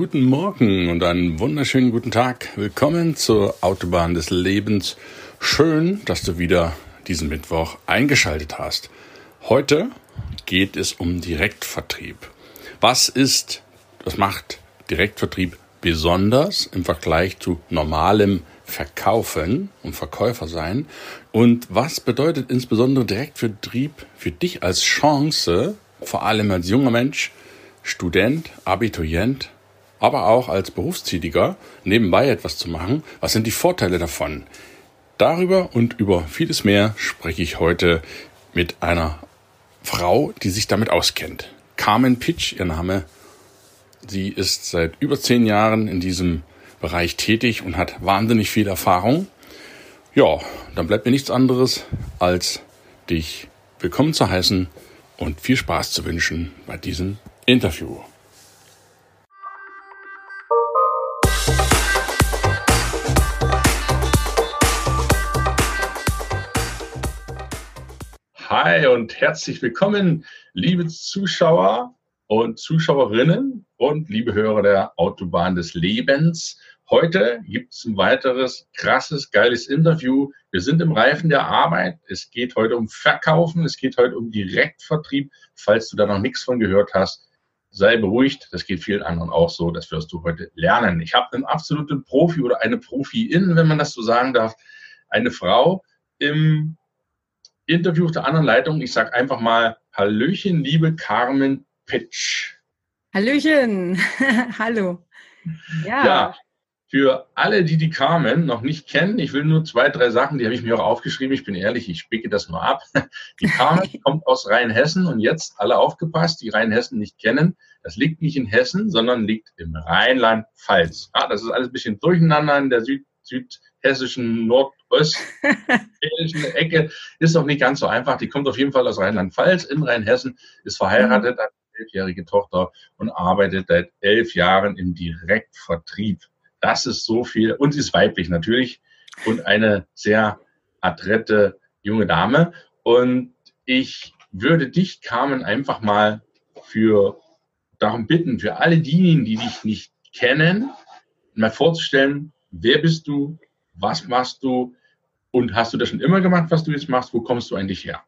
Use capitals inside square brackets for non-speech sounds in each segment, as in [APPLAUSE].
Guten Morgen und einen wunderschönen guten Tag. Willkommen zur Autobahn des Lebens. Schön, dass du wieder diesen Mittwoch eingeschaltet hast. Heute geht es um Direktvertrieb. Was ist, was macht Direktvertrieb besonders im Vergleich zu normalem Verkaufen und Verkäufer sein? Und was bedeutet insbesondere Direktvertrieb für dich als Chance, vor allem als junger Mensch, Student, Abiturient, aber auch als Berufstätiger nebenbei etwas zu machen. Was sind die Vorteile davon? Darüber und über vieles mehr spreche ich heute mit einer Frau, die sich damit auskennt. Carmen Pitch, ihr Name. Sie ist seit über zehn Jahren in diesem Bereich tätig und hat wahnsinnig viel Erfahrung. Ja, dann bleibt mir nichts anderes, als dich willkommen zu heißen und viel Spaß zu wünschen bei diesem Interview. Hi und herzlich willkommen, liebe Zuschauer und Zuschauerinnen und liebe Hörer der Autobahn des Lebens. Heute gibt es ein weiteres krasses, geiles Interview. Wir sind im Reifen der Arbeit. Es geht heute um Verkaufen, es geht heute um Direktvertrieb. Falls du da noch nichts von gehört hast, sei beruhigt. Das geht vielen anderen auch so. Das wirst du heute lernen. Ich habe einen absoluten Profi oder eine Profi-In, wenn man das so sagen darf. Eine Frau im Interview auf der anderen Leitung. Ich sage einfach mal Hallöchen, liebe Carmen Pitch. Hallöchen, [LAUGHS] hallo. Ja. ja. für alle, die die Carmen noch nicht kennen, ich will nur zwei, drei Sachen, die habe ich mir auch aufgeschrieben. Ich bin ehrlich, ich spicke das nur ab. [LAUGHS] Die Carmen [LAUGHS] kommt aus Rheinhessen und jetzt alle aufgepasst, die Rheinhessen nicht kennen. Das liegt nicht in Hessen, sondern liegt im Rheinland-Pfalz. Ja, das ist alles ein bisschen durcheinander in der Süd südhessischen nordostlichen [LAUGHS] Ecke ist doch nicht ganz so einfach. Die kommt auf jeden Fall aus Rheinland-Pfalz in Rheinhessen, ist verheiratet, hat eine elfjährige Tochter und arbeitet seit elf Jahren im Direktvertrieb. Das ist so viel und sie ist weiblich natürlich und eine sehr adrette junge Dame. Und ich würde dich, Carmen, einfach mal für darum bitten, für alle diejenigen, die dich nicht kennen, mal vorzustellen, wer bist du, was machst du und hast du das schon immer gemacht, was du jetzt machst, wo kommst du eigentlich her?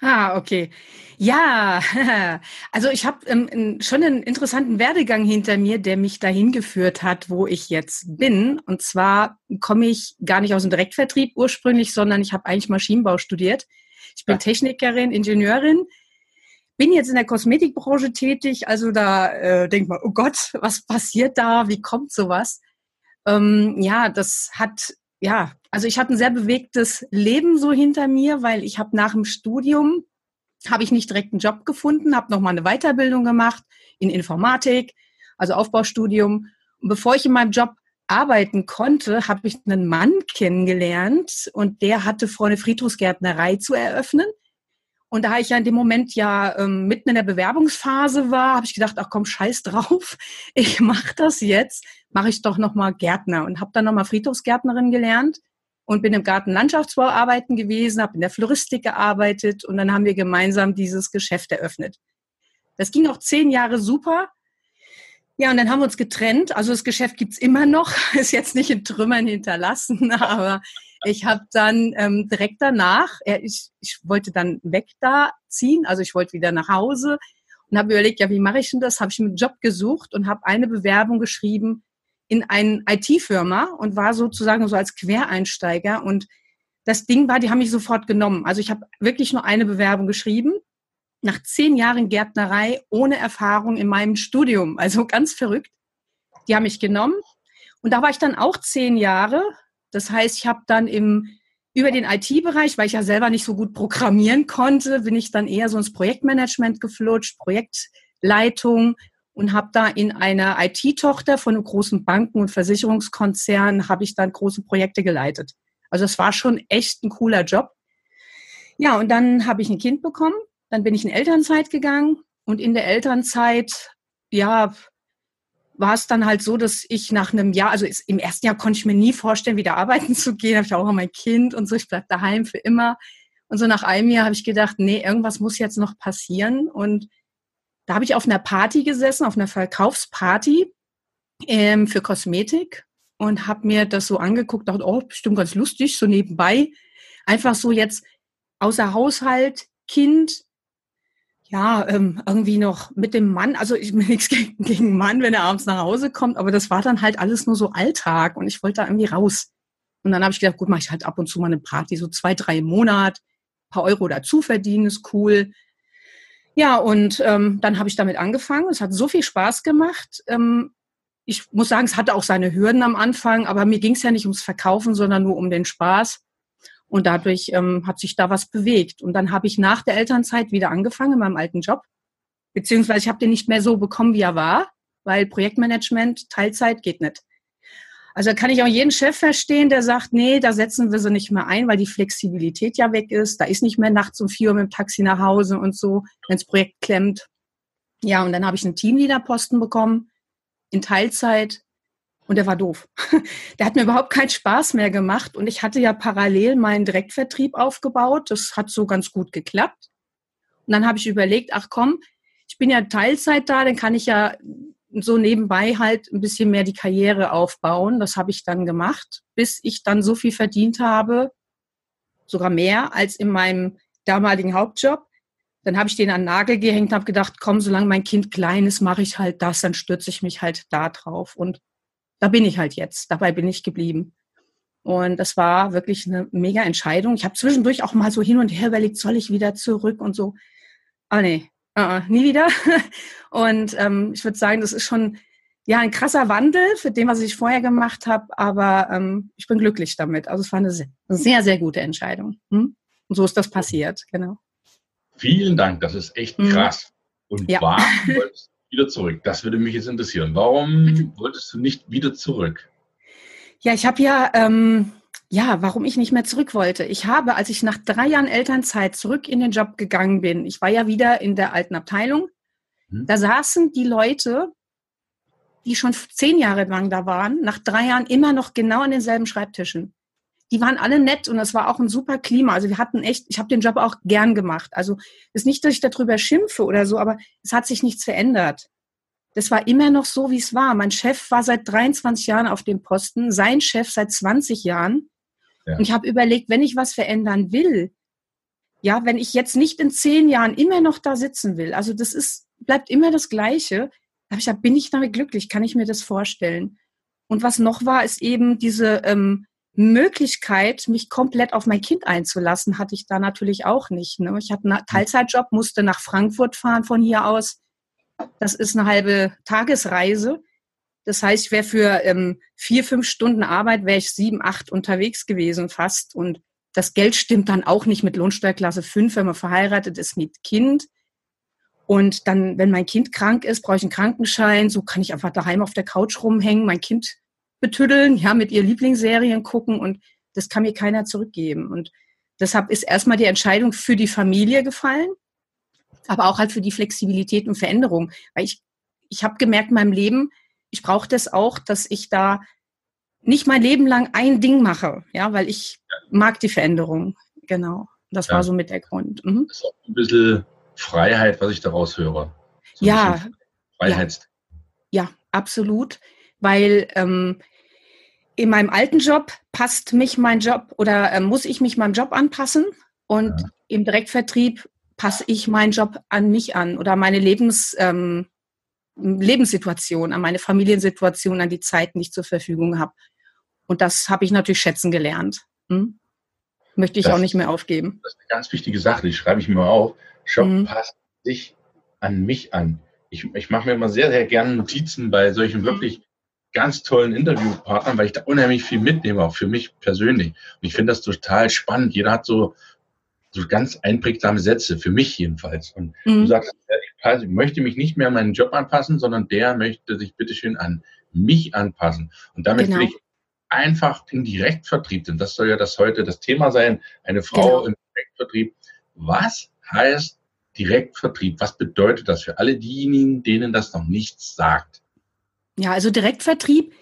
Ah, okay. Ja, [LAUGHS] also ich habe ähm, schon einen interessanten Werdegang hinter mir, der mich dahin geführt hat, wo ich jetzt bin. Und zwar komme ich gar nicht aus dem Direktvertrieb ursprünglich, sondern ich habe eigentlich Maschinenbau studiert. Ich bin ja. Technikerin, Ingenieurin, bin jetzt in der Kosmetikbranche tätig. Also da äh, denkt man, oh Gott, was passiert da? Wie kommt sowas? Ähm, ja, das hat, ja, also ich habe ein sehr bewegtes Leben so hinter mir, weil ich habe nach dem Studium, habe ich nicht direkt einen Job gefunden, habe nochmal eine Weiterbildung gemacht in Informatik, also Aufbaustudium. Und bevor ich in meinem Job arbeiten konnte, habe ich einen Mann kennengelernt und der hatte vor, eine Friedhofsgärtnerei zu eröffnen. Und da ich ja in dem Moment ja ähm, mitten in der Bewerbungsphase war, habe ich gedacht, ach komm, scheiß drauf, [LAUGHS] ich mache das jetzt, mache ich doch nochmal Gärtner und habe dann nochmal Friedhofsgärtnerin gelernt und bin im Gartenlandschaftsbau arbeiten gewesen, habe in der Floristik gearbeitet und dann haben wir gemeinsam dieses Geschäft eröffnet. Das ging auch zehn Jahre super. Ja, und dann haben wir uns getrennt. Also das Geschäft gibt's immer noch, [LAUGHS] ist jetzt nicht in Trümmern hinterlassen, [LAUGHS] aber ich habe dann ähm, direkt danach, äh, ich, ich wollte dann weg da ziehen, also ich wollte wieder nach Hause und habe überlegt, ja, wie mache ich denn das? Habe ich einen Job gesucht und habe eine Bewerbung geschrieben in eine IT-Firma und war sozusagen so als Quereinsteiger und das Ding war, die haben mich sofort genommen. Also ich habe wirklich nur eine Bewerbung geschrieben nach zehn Jahren Gärtnerei ohne Erfahrung in meinem Studium. Also ganz verrückt. Die haben mich genommen. Und da war ich dann auch zehn Jahre. Das heißt, ich habe dann im, über den IT-Bereich, weil ich ja selber nicht so gut programmieren konnte, bin ich dann eher so ins Projektmanagement geflutscht, Projektleitung und habe da in einer IT-Tochter von großen Banken- und Versicherungskonzern habe ich dann große Projekte geleitet. Also es war schon echt ein cooler Job. Ja, und dann habe ich ein Kind bekommen, dann bin ich in Elternzeit gegangen und in der Elternzeit, ja, war es dann halt so, dass ich nach einem Jahr, also im ersten Jahr konnte ich mir nie vorstellen, wieder arbeiten zu gehen. Habe ich auch mein Kind und so, ich bleibe daheim für immer. Und so nach einem Jahr habe ich gedacht, nee, irgendwas muss jetzt noch passieren. Und da habe ich auf einer Party gesessen, auf einer Verkaufsparty ähm, für Kosmetik und habe mir das so angeguckt, dachte, oh, bestimmt ganz lustig, so nebenbei. Einfach so jetzt außer Haushalt, Kind, ja, ähm, irgendwie noch mit dem Mann, also ich bin [LAUGHS] nichts gegen, gegen Mann, wenn er abends nach Hause kommt, aber das war dann halt alles nur so Alltag und ich wollte da irgendwie raus. Und dann habe ich gedacht, gut, mache ich halt ab und zu mal eine Party, so zwei, drei im Monat, paar Euro dazu verdienen, ist cool. Ja, und ähm, dann habe ich damit angefangen. Es hat so viel Spaß gemacht. Ähm, ich muss sagen, es hatte auch seine Hürden am Anfang, aber mir ging es ja nicht ums Verkaufen, sondern nur um den Spaß. Und dadurch ähm, hat sich da was bewegt. Und dann habe ich nach der Elternzeit wieder angefangen in meinem alten Job. Beziehungsweise ich habe den nicht mehr so bekommen, wie er war, weil Projektmanagement, Teilzeit geht nicht. Also kann ich auch jeden Chef verstehen, der sagt, nee, da setzen wir sie nicht mehr ein, weil die Flexibilität ja weg ist. Da ist nicht mehr nachts um vier Uhr mit dem Taxi nach Hause und so, wenn das Projekt klemmt. Ja, und dann habe ich einen Teamleader-Posten bekommen in Teilzeit und der war doof. [LAUGHS] Der hat mir überhaupt keinen Spaß mehr gemacht und ich hatte ja parallel meinen Direktvertrieb aufgebaut. Das hat so ganz gut geklappt. Und dann habe ich überlegt, ach komm, ich bin ja Teilzeit da, dann kann ich ja so nebenbei halt ein bisschen mehr die Karriere aufbauen. Das habe ich dann gemacht, bis ich dann so viel verdient habe, sogar mehr als in meinem damaligen Hauptjob. Dann habe ich den an den Nagel gehängt und habe gedacht, komm, solange mein Kind klein ist, mache ich halt das, dann stürze ich mich halt da drauf. Und da bin ich halt jetzt. Dabei bin ich geblieben. Und das war wirklich eine mega Entscheidung. Ich habe zwischendurch auch mal so hin und her überlegt, soll ich wieder zurück und so. Aber nee, uh, nie wieder. [LAUGHS] Und ähm, ich würde sagen, das ist schon ja ein krasser Wandel für dem, was ich vorher gemacht habe. Aber ähm, ich bin glücklich damit. Also es war eine sehr, sehr, sehr gute Entscheidung. Hm? Und so ist das passiert, genau. Vielen Dank, das ist echt hm. krass. Und ja. warum [LAUGHS] wolltest wieder zurück? Das würde mich jetzt interessieren. Warum wolltest du nicht wieder zurück? Ja, ich habe ja, ähm, ja, warum ich nicht mehr zurück wollte. Ich habe, als ich nach drei Jahren Elternzeit zurück in den Job gegangen bin, ich war ja wieder in der alten Abteilung, hm. da saßen die Leute, die schon zehn Jahre lang da waren, nach drei Jahren immer noch genau an denselben Schreibtischen die waren alle nett und es war auch ein super Klima. Also wir hatten echt, ich habe den Job auch gern gemacht. Also ist nicht, dass ich darüber schimpfe oder so, aber es hat sich nichts verändert. Das war immer noch so, wie es war. Mein Chef war seit 23 Jahren auf dem Posten, sein Chef seit 20 Jahren. Ja. Und ich habe überlegt, wenn ich was verändern will, ja, wenn ich jetzt nicht in zehn Jahren immer noch da sitzen will, also das ist, bleibt immer das Gleiche, habe ich gesagt, bin ich damit glücklich, kann ich mir das vorstellen. Und was noch war, ist eben diese ähm, Möglichkeit, mich komplett auf mein Kind einzulassen, hatte ich da natürlich auch nicht. Ne? Ich hatte einen Teilzeitjob, musste nach Frankfurt fahren von hier aus. Das ist eine halbe Tagesreise. Das heißt, ich wäre für ähm, vier, fünf Stunden Arbeit, wäre ich sieben, acht unterwegs gewesen fast. Und das Geld stimmt dann auch nicht mit Lohnsteuerklasse 5, wenn man verheiratet ist mit Kind. Und dann, wenn mein Kind krank ist, brauche ich einen Krankenschein. So kann ich einfach daheim auf der Couch rumhängen, mein Kind betüddeln, ja, mit ihr Lieblingsserien gucken und das kann mir keiner zurückgeben. Und deshalb ist erstmal die Entscheidung für die Familie gefallen, aber auch halt für die Flexibilität und Veränderung. Weil ich, ich habe gemerkt in meinem Leben, ich brauche das auch, dass ich da nicht mein Leben lang ein Ding mache, ja, weil ich mag die Veränderung. Genau. Das ja. war so mit der Grund. Mhm. Das ist auch ein bisschen Freiheit, was ich daraus höre. So ja. Freiheits. Ja, ja, absolut weil ähm, in meinem alten Job passt mich mein Job oder äh, muss ich mich meinem Job anpassen und ja. im Direktvertrieb passe ich meinen Job an mich an oder meine Lebens, ähm, Lebenssituation, an meine Familiensituation, an die Zeit, die ich zur Verfügung habe. Und das habe ich natürlich schätzen gelernt. Hm? Möchte ich das, auch nicht mehr aufgeben. Das ist eine ganz wichtige Sache, die schreibe ich mir mal auf. Job mhm. passt sich an mich an. Ich, ich mache mir immer sehr, sehr gerne Notizen bei solchen mhm. wirklich ganz tollen Interviewpartnern, weil ich da unheimlich viel mitnehme, auch für mich persönlich. Und ich finde das total spannend. Jeder hat so, so ganz einprägsame Sätze, für mich jedenfalls. Und mhm. du sagst, ich möchte mich nicht mehr an meinen Job anpassen, sondern der möchte sich bitteschön an mich anpassen. Und damit genau. will ich einfach den Direktvertrieb, denn das soll ja das heute das Thema sein, eine Frau genau. im Direktvertrieb. Was heißt Direktvertrieb? Was bedeutet das für alle diejenigen, denen das noch nichts sagt? Ja, also Direktvertrieb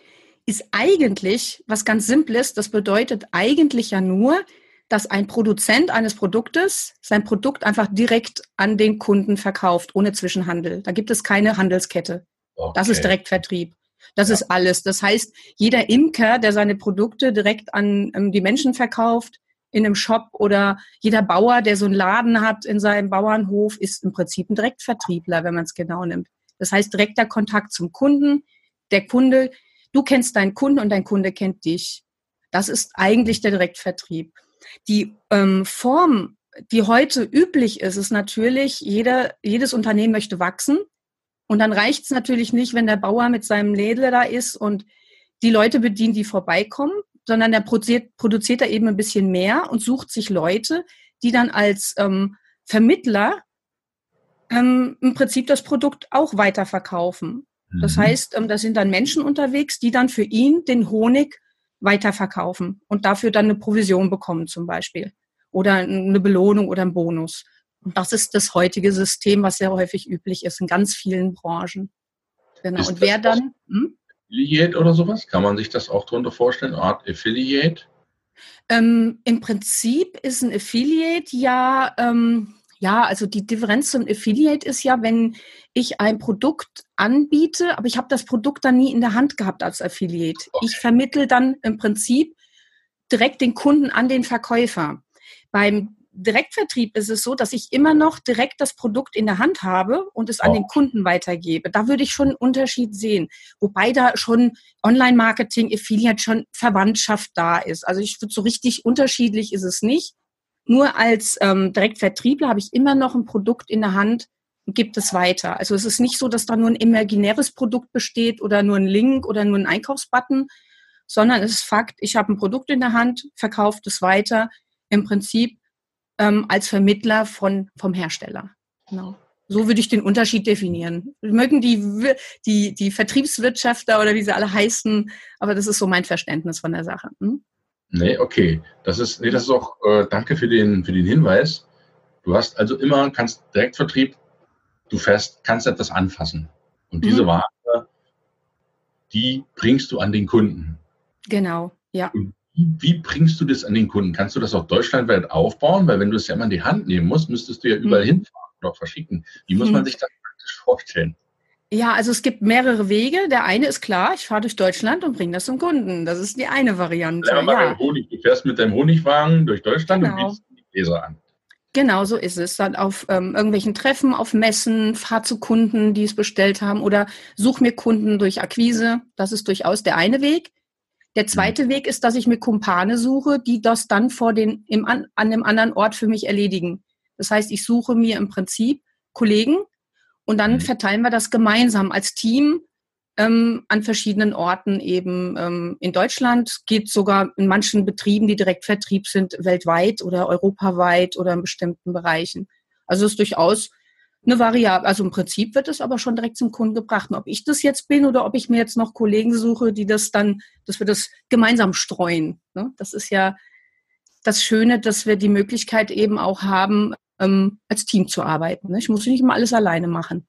ist eigentlich was ganz Simples. Das bedeutet eigentlich ja nur, dass ein Produzent eines Produktes sein Produkt einfach direkt an den Kunden verkauft, ohne Zwischenhandel. Da gibt es keine Handelskette. Okay. Das ist Direktvertrieb. Das ja. ist alles. Das heißt, jeder Imker, der seine Produkte direkt an ähm, die Menschen verkauft, in einem Shop oder jeder Bauer, der so einen Laden hat in seinem Bauernhof, ist im Prinzip ein Direktvertriebler, wenn man es genau nimmt. Das heißt, direkter Kontakt zum Kunden. Der Kunde, du kennst deinen Kunden und dein Kunde kennt dich. Das ist eigentlich der Direktvertrieb. Die ähm, Form, die heute üblich ist, ist natürlich, jeder, jedes Unternehmen möchte wachsen. Und dann reicht es natürlich nicht, wenn der Bauer mit seinem Lädler da ist und die Leute bedient, die vorbeikommen, sondern der produziert, produziert da eben ein bisschen mehr und sucht sich Leute, die dann als ähm, Vermittler ähm, im Prinzip das Produkt auch weiterverkaufen. Das mhm. heißt, ähm, da sind dann Menschen unterwegs, die dann für ihn den Honig weiterverkaufen und dafür dann eine Provision bekommen zum Beispiel oder eine Belohnung oder einen Bonus. Und das ist das heutige System, was sehr häufig üblich ist in ganz vielen Branchen. Genau. Ist und wer dann? Hm? Affiliate oder sowas? Kann man sich das auch darunter vorstellen? Art Affiliate? Ähm, Im Prinzip ist ein Affiliate ja ähm, ja, also die Differenz zum Affiliate ist ja, wenn ich ein Produkt anbiete, aber ich habe das Produkt dann nie in der Hand gehabt als Affiliate. Okay. Ich vermittle dann im Prinzip direkt den Kunden an den Verkäufer. Beim Direktvertrieb ist es so, dass ich immer noch direkt das Produkt in der Hand habe und es an oh. den Kunden weitergebe. Da würde ich schon einen Unterschied sehen. Wobei da schon Online-Marketing, Affiliate schon Verwandtschaft da ist. Also ich würde so richtig unterschiedlich ist es nicht. Nur als ähm, Direktvertriebler habe ich immer noch ein Produkt in der Hand und gibt es weiter. Also es ist nicht so, dass da nur ein imaginäres Produkt besteht oder nur ein Link oder nur ein Einkaufsbutton, sondern es ist Fakt, ich habe ein Produkt in der Hand, verkaufe es weiter, im Prinzip ähm, als Vermittler von, vom Hersteller. Genau. So würde ich den Unterschied definieren. Mögen die, die, die Vertriebswirtschafter oder wie sie alle heißen, aber das ist so mein Verständnis von der Sache. Hm? Nee, okay. Das ist, nee, das ist auch, äh, danke für den, für den Hinweis. Du hast also immer, kannst Direktvertrieb, du fährst, kannst etwas anfassen. Und diese mhm. Ware, die bringst du an den Kunden. Genau, ja. Und wie, bringst du das an den Kunden? Kannst du das auch deutschlandweit aufbauen? Weil wenn du es ja immer in die Hand nehmen musst, müsstest du ja überall mhm. hinfahren oder verschicken. Wie muss mhm. man sich das praktisch vorstellen? Ja, also es gibt mehrere Wege. Der eine ist klar, ich fahre durch Deutschland und bringe das zum Kunden. Das ist die eine Variante. Ja, ja. Honig. Du fährst mit deinem Honigwagen durch Deutschland genau. und bietest die Gläser an. Genau, so ist es. Dann auf ähm, irgendwelchen Treffen, auf Messen, fahr zu Kunden, die es bestellt haben oder such mir Kunden durch Akquise. Das ist durchaus der eine Weg. Der zweite mhm. Weg ist, dass ich mir Kumpane suche, die das dann vor den, im, an, an einem anderen Ort für mich erledigen. Das heißt, ich suche mir im Prinzip Kollegen, und dann mhm. verteilen wir das gemeinsam als Team ähm, an verschiedenen Orten eben ähm, in Deutschland, geht sogar in manchen Betrieben, die direkt Vertrieb sind, weltweit oder europaweit oder in bestimmten Bereichen. Also es ist durchaus eine Variable. Also im Prinzip wird es aber schon direkt zum Kunden gebracht. Und ob ich das jetzt bin oder ob ich mir jetzt noch Kollegen suche, die das dann, dass wir das gemeinsam streuen. Ne? Das ist ja das Schöne, dass wir die Möglichkeit eben auch haben, ähm, als Team zu arbeiten. Ne? Ich muss nicht immer alles alleine machen.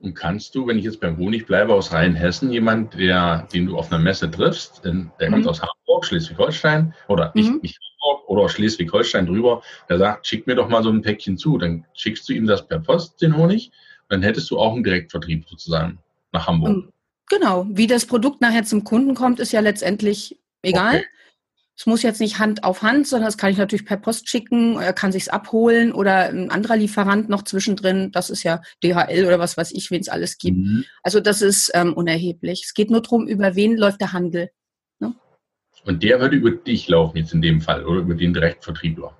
Und kannst du, wenn ich jetzt beim Honig bleibe aus Rheinhessen, jemand, der, den du auf einer Messe triffst, der mhm. kommt aus Hamburg, Schleswig-Holstein oder nicht, mhm. nicht Hamburg oder Schleswig-Holstein drüber, der sagt, schick mir doch mal so ein Päckchen zu. Dann schickst du ihm das per Post, den Honig. Dann hättest du auch einen Direktvertrieb sozusagen nach Hamburg. Mhm. Genau. Wie das Produkt nachher zum Kunden kommt, ist ja letztendlich egal. Okay. Es muss jetzt nicht Hand auf Hand, sondern das kann ich natürlich per Post schicken, er kann sich's abholen oder ein anderer Lieferant noch zwischendrin. Das ist ja DHL oder was weiß ich, wen es alles gibt. Mhm. Also das ist ähm, unerheblich. Es geht nur darum, über wen läuft der Handel. Ne? Und der würde über dich laufen jetzt in dem Fall oder über den Direktvertriebler?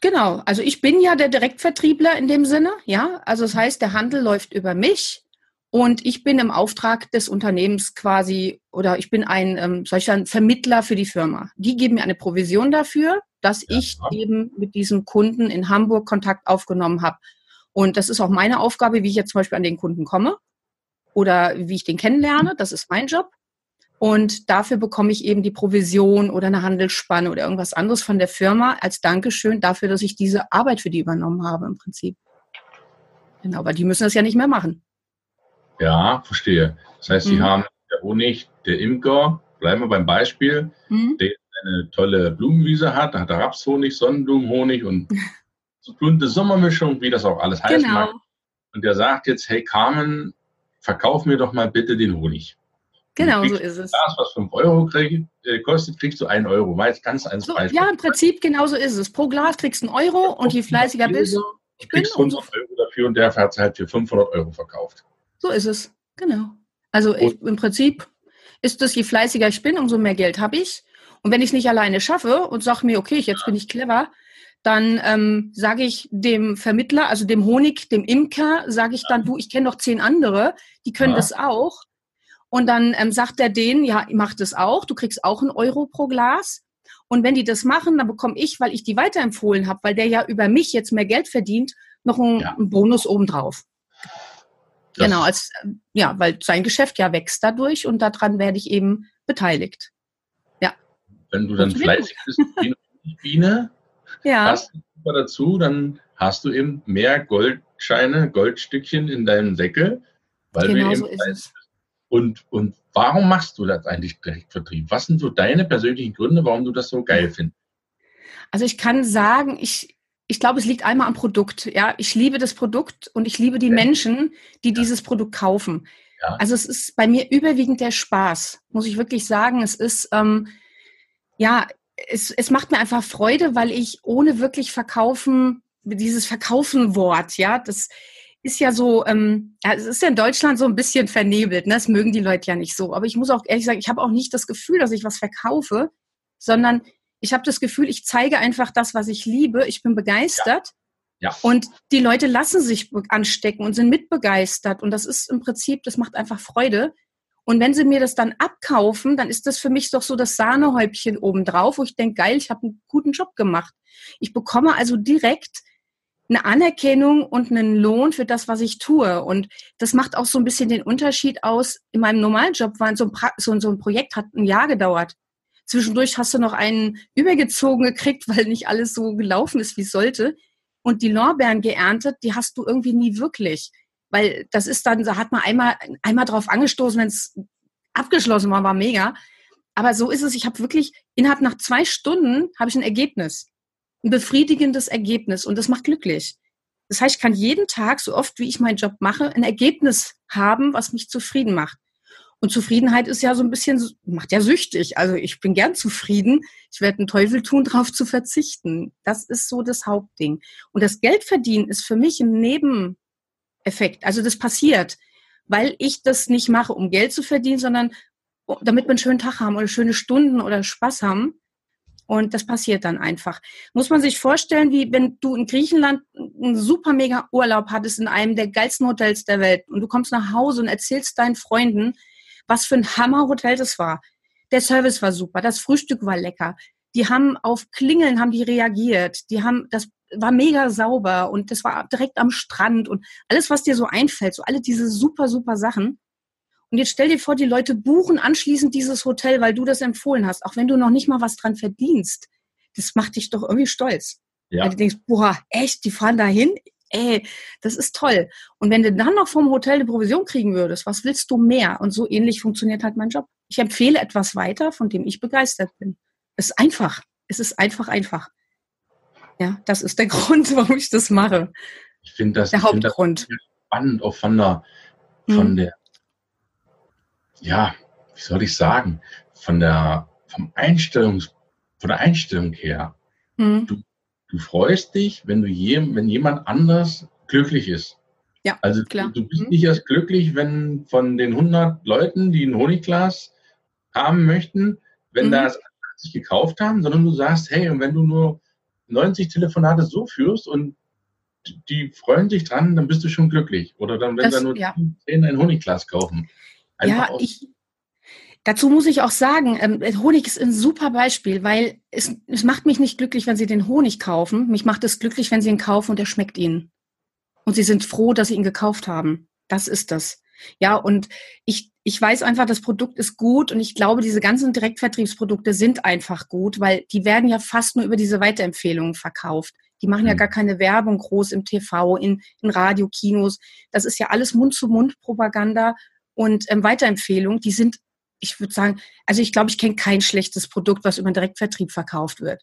Genau, also ich bin ja der Direktvertriebler in dem Sinne, ja. Also das heißt, der Handel läuft über mich und ich bin im Auftrag des Unternehmens quasi, oder ich bin ein, ähm, soll ich sagen, Vermittler für die Firma. Die geben mir eine Provision dafür, dass ja. ich eben mit diesem Kunden in Hamburg Kontakt aufgenommen habe. Und das ist auch meine Aufgabe, wie ich jetzt zum Beispiel an den Kunden komme oder wie ich den kennenlerne. Das ist mein Job. Und dafür bekomme ich eben die Provision oder eine Handelsspanne oder irgendwas anderes von der Firma als Dankeschön dafür, dass ich diese Arbeit für die übernommen habe im Prinzip. Genau, aber die müssen das ja nicht mehr machen. Ja, verstehe. Das heißt, Sie mhm. haben der Honig, der Imker, bleiben wir beim Beispiel, mhm. der eine tolle Blumenwiese hat, da hat er Rapshonig, Sonnenblumenhonig und [LAUGHS] so bunte Sommermischung, wie das auch alles heißt. Genau. Und der sagt jetzt, hey Carmen, verkauf mir doch mal bitte den Honig. Genau, so ist es. Das, was 5 Euro krieg, äh, kostet, kriegst du 1 Euro. War jetzt ganz eins so, Ja, im Prinzip genau so ist es. Pro Glas kriegst du einen Euro und je fleißiger bist, ich bin, umso... Euro dafür und der hat es halt für 500 Euro verkauft. So ist es, genau. Also ich, im Prinzip ist es, je fleißiger ich bin, umso mehr Geld habe ich. Und wenn ich es nicht alleine schaffe und sage mir, okay, jetzt bin ich clever, dann ähm, sage ich dem Vermittler, also dem Honig, dem Imker, sage ich dann, du, ich kenne noch zehn andere, die können ja. das auch. Und dann ähm, sagt er denen, ja, mach das auch, du kriegst auch einen Euro pro Glas. Und wenn die das machen, dann bekomme ich, weil ich die weiterempfohlen habe, weil der ja über mich jetzt mehr Geld verdient, noch einen, ja. einen Bonus obendrauf. Das genau, als ja, weil sein Geschäft ja wächst dadurch und daran werde ich eben beteiligt. Ja. Wenn du dann fleißig bist, wie eine Biene, ja. hast du dazu, dann hast du eben mehr Goldscheine, Goldstückchen in deinem Säckel, weil genau du eben so ist. Und, und warum machst du das eigentlich Direktvertrieb? Was sind so deine persönlichen Gründe, warum du das so geil findest? Also ich kann sagen, ich, ich glaube, es liegt einmal am Produkt. Ja, ich liebe das Produkt und ich liebe die ja. Menschen, die ja. dieses Produkt kaufen. Ja. Also es ist bei mir überwiegend der Spaß, muss ich wirklich sagen. Es ist, ähm, ja, es, es macht mir einfach Freude, weil ich ohne wirklich verkaufen, dieses Verkaufen-Wort, ja, das, ist ja so, ähm, ja, es ist ja in Deutschland so ein bisschen vernebelt, ne? Das mögen die Leute ja nicht so. Aber ich muss auch ehrlich sagen, ich habe auch nicht das Gefühl, dass ich was verkaufe, sondern ich habe das Gefühl, ich zeige einfach das, was ich liebe. Ich bin begeistert. Ja. ja. Und die Leute lassen sich anstecken und sind mitbegeistert. Und das ist im Prinzip, das macht einfach Freude. Und wenn sie mir das dann abkaufen, dann ist das für mich doch so das Sahnehäubchen obendrauf, wo ich denke, geil, ich habe einen guten Job gemacht. Ich bekomme also direkt eine Anerkennung und einen Lohn für das, was ich tue. Und das macht auch so ein bisschen den Unterschied aus. In meinem normalen Job war so ein, pra so, so ein Projekt hat ein Jahr gedauert. Zwischendurch hast du noch einen übergezogen gekriegt, weil nicht alles so gelaufen ist, wie es sollte. Und die Lorbeeren geerntet, die hast du irgendwie nie wirklich. Weil das ist dann, da hat man einmal, einmal drauf angestoßen, wenn es abgeschlossen war, war mega. Aber so ist es. Ich habe wirklich innerhalb nach zwei Stunden habe ich ein Ergebnis ein befriedigendes Ergebnis und das macht glücklich. Das heißt, ich kann jeden Tag, so oft wie ich meinen Job mache, ein Ergebnis haben, was mich zufrieden macht. Und Zufriedenheit ist ja so ein bisschen, macht ja süchtig. Also ich bin gern zufrieden. Ich werde einen Teufel tun, [LAUGHS] darauf zu verzichten. Das ist so das Hauptding. Und das Geldverdienen ist für mich ein Nebeneffekt. Also das passiert, weil ich das nicht mache, um Geld zu verdienen, sondern damit wir einen schönen Tag haben oder schöne Stunden oder Spaß haben. Und das passiert dann einfach. Muss man sich vorstellen, wie wenn du in Griechenland einen super mega Urlaub hattest in einem der geilsten Hotels der Welt und du kommst nach Hause und erzählst deinen Freunden, was für ein Hammerhotel das war. Der Service war super, das Frühstück war lecker. Die haben auf Klingeln haben die reagiert. Die haben das war mega sauber und das war direkt am Strand und alles, was dir so einfällt, so alle diese super, super Sachen. Und jetzt stell dir vor, die Leute buchen anschließend dieses Hotel, weil du das empfohlen hast, auch wenn du noch nicht mal was dran verdienst. Das macht dich doch irgendwie stolz. Ja. Weil du denkst, boah, echt, die fahren dahin? Ey, das ist toll. Und wenn du dann noch vom Hotel eine Provision kriegen würdest, was willst du mehr? Und so ähnlich funktioniert halt mein Job. Ich empfehle etwas weiter, von dem ich begeistert bin. Es ist einfach. Es ist einfach einfach. Ja, das ist der [LAUGHS] Grund, warum ich das mache. Ich finde das, der Hauptgrund. Das spannend, auch von der, von hm. der ja, wie soll ich sagen, von der, vom Einstellungs, von der Einstellung her. Mhm. Du, du freust dich, wenn du je, wenn jemand anders glücklich ist. Ja, also klar. Du, bist mhm. nicht erst glücklich, wenn von den 100 Leuten, die ein Honigglas haben möchten, wenn mhm. das 80 gekauft haben, sondern du sagst, hey, und wenn du nur 90 Telefonate so führst und die freuen sich dran, dann bist du schon glücklich. Oder dann, wenn das, da nur ja. 10 ein Honigglas kaufen. Einfach ja, ich, dazu muss ich auch sagen, ähm, Honig ist ein super Beispiel, weil es, es macht mich nicht glücklich, wenn Sie den Honig kaufen. Mich macht es glücklich, wenn Sie ihn kaufen und er schmeckt Ihnen. und sie sind froh, dass sie ihn gekauft haben. Das ist das. Ja, und ich, ich weiß einfach, das Produkt ist gut und ich glaube, diese ganzen Direktvertriebsprodukte sind einfach gut, weil die werden ja fast nur über diese Weiterempfehlungen verkauft. Die machen ja mhm. gar keine Werbung groß im TV, in, in Radio, Kinos. Das ist ja alles Mund-zu-Mund-Propaganda und ähm, Weiterempfehlungen. Die sind, ich würde sagen, also ich glaube, ich kenne kein schlechtes Produkt, was über den Direktvertrieb verkauft wird.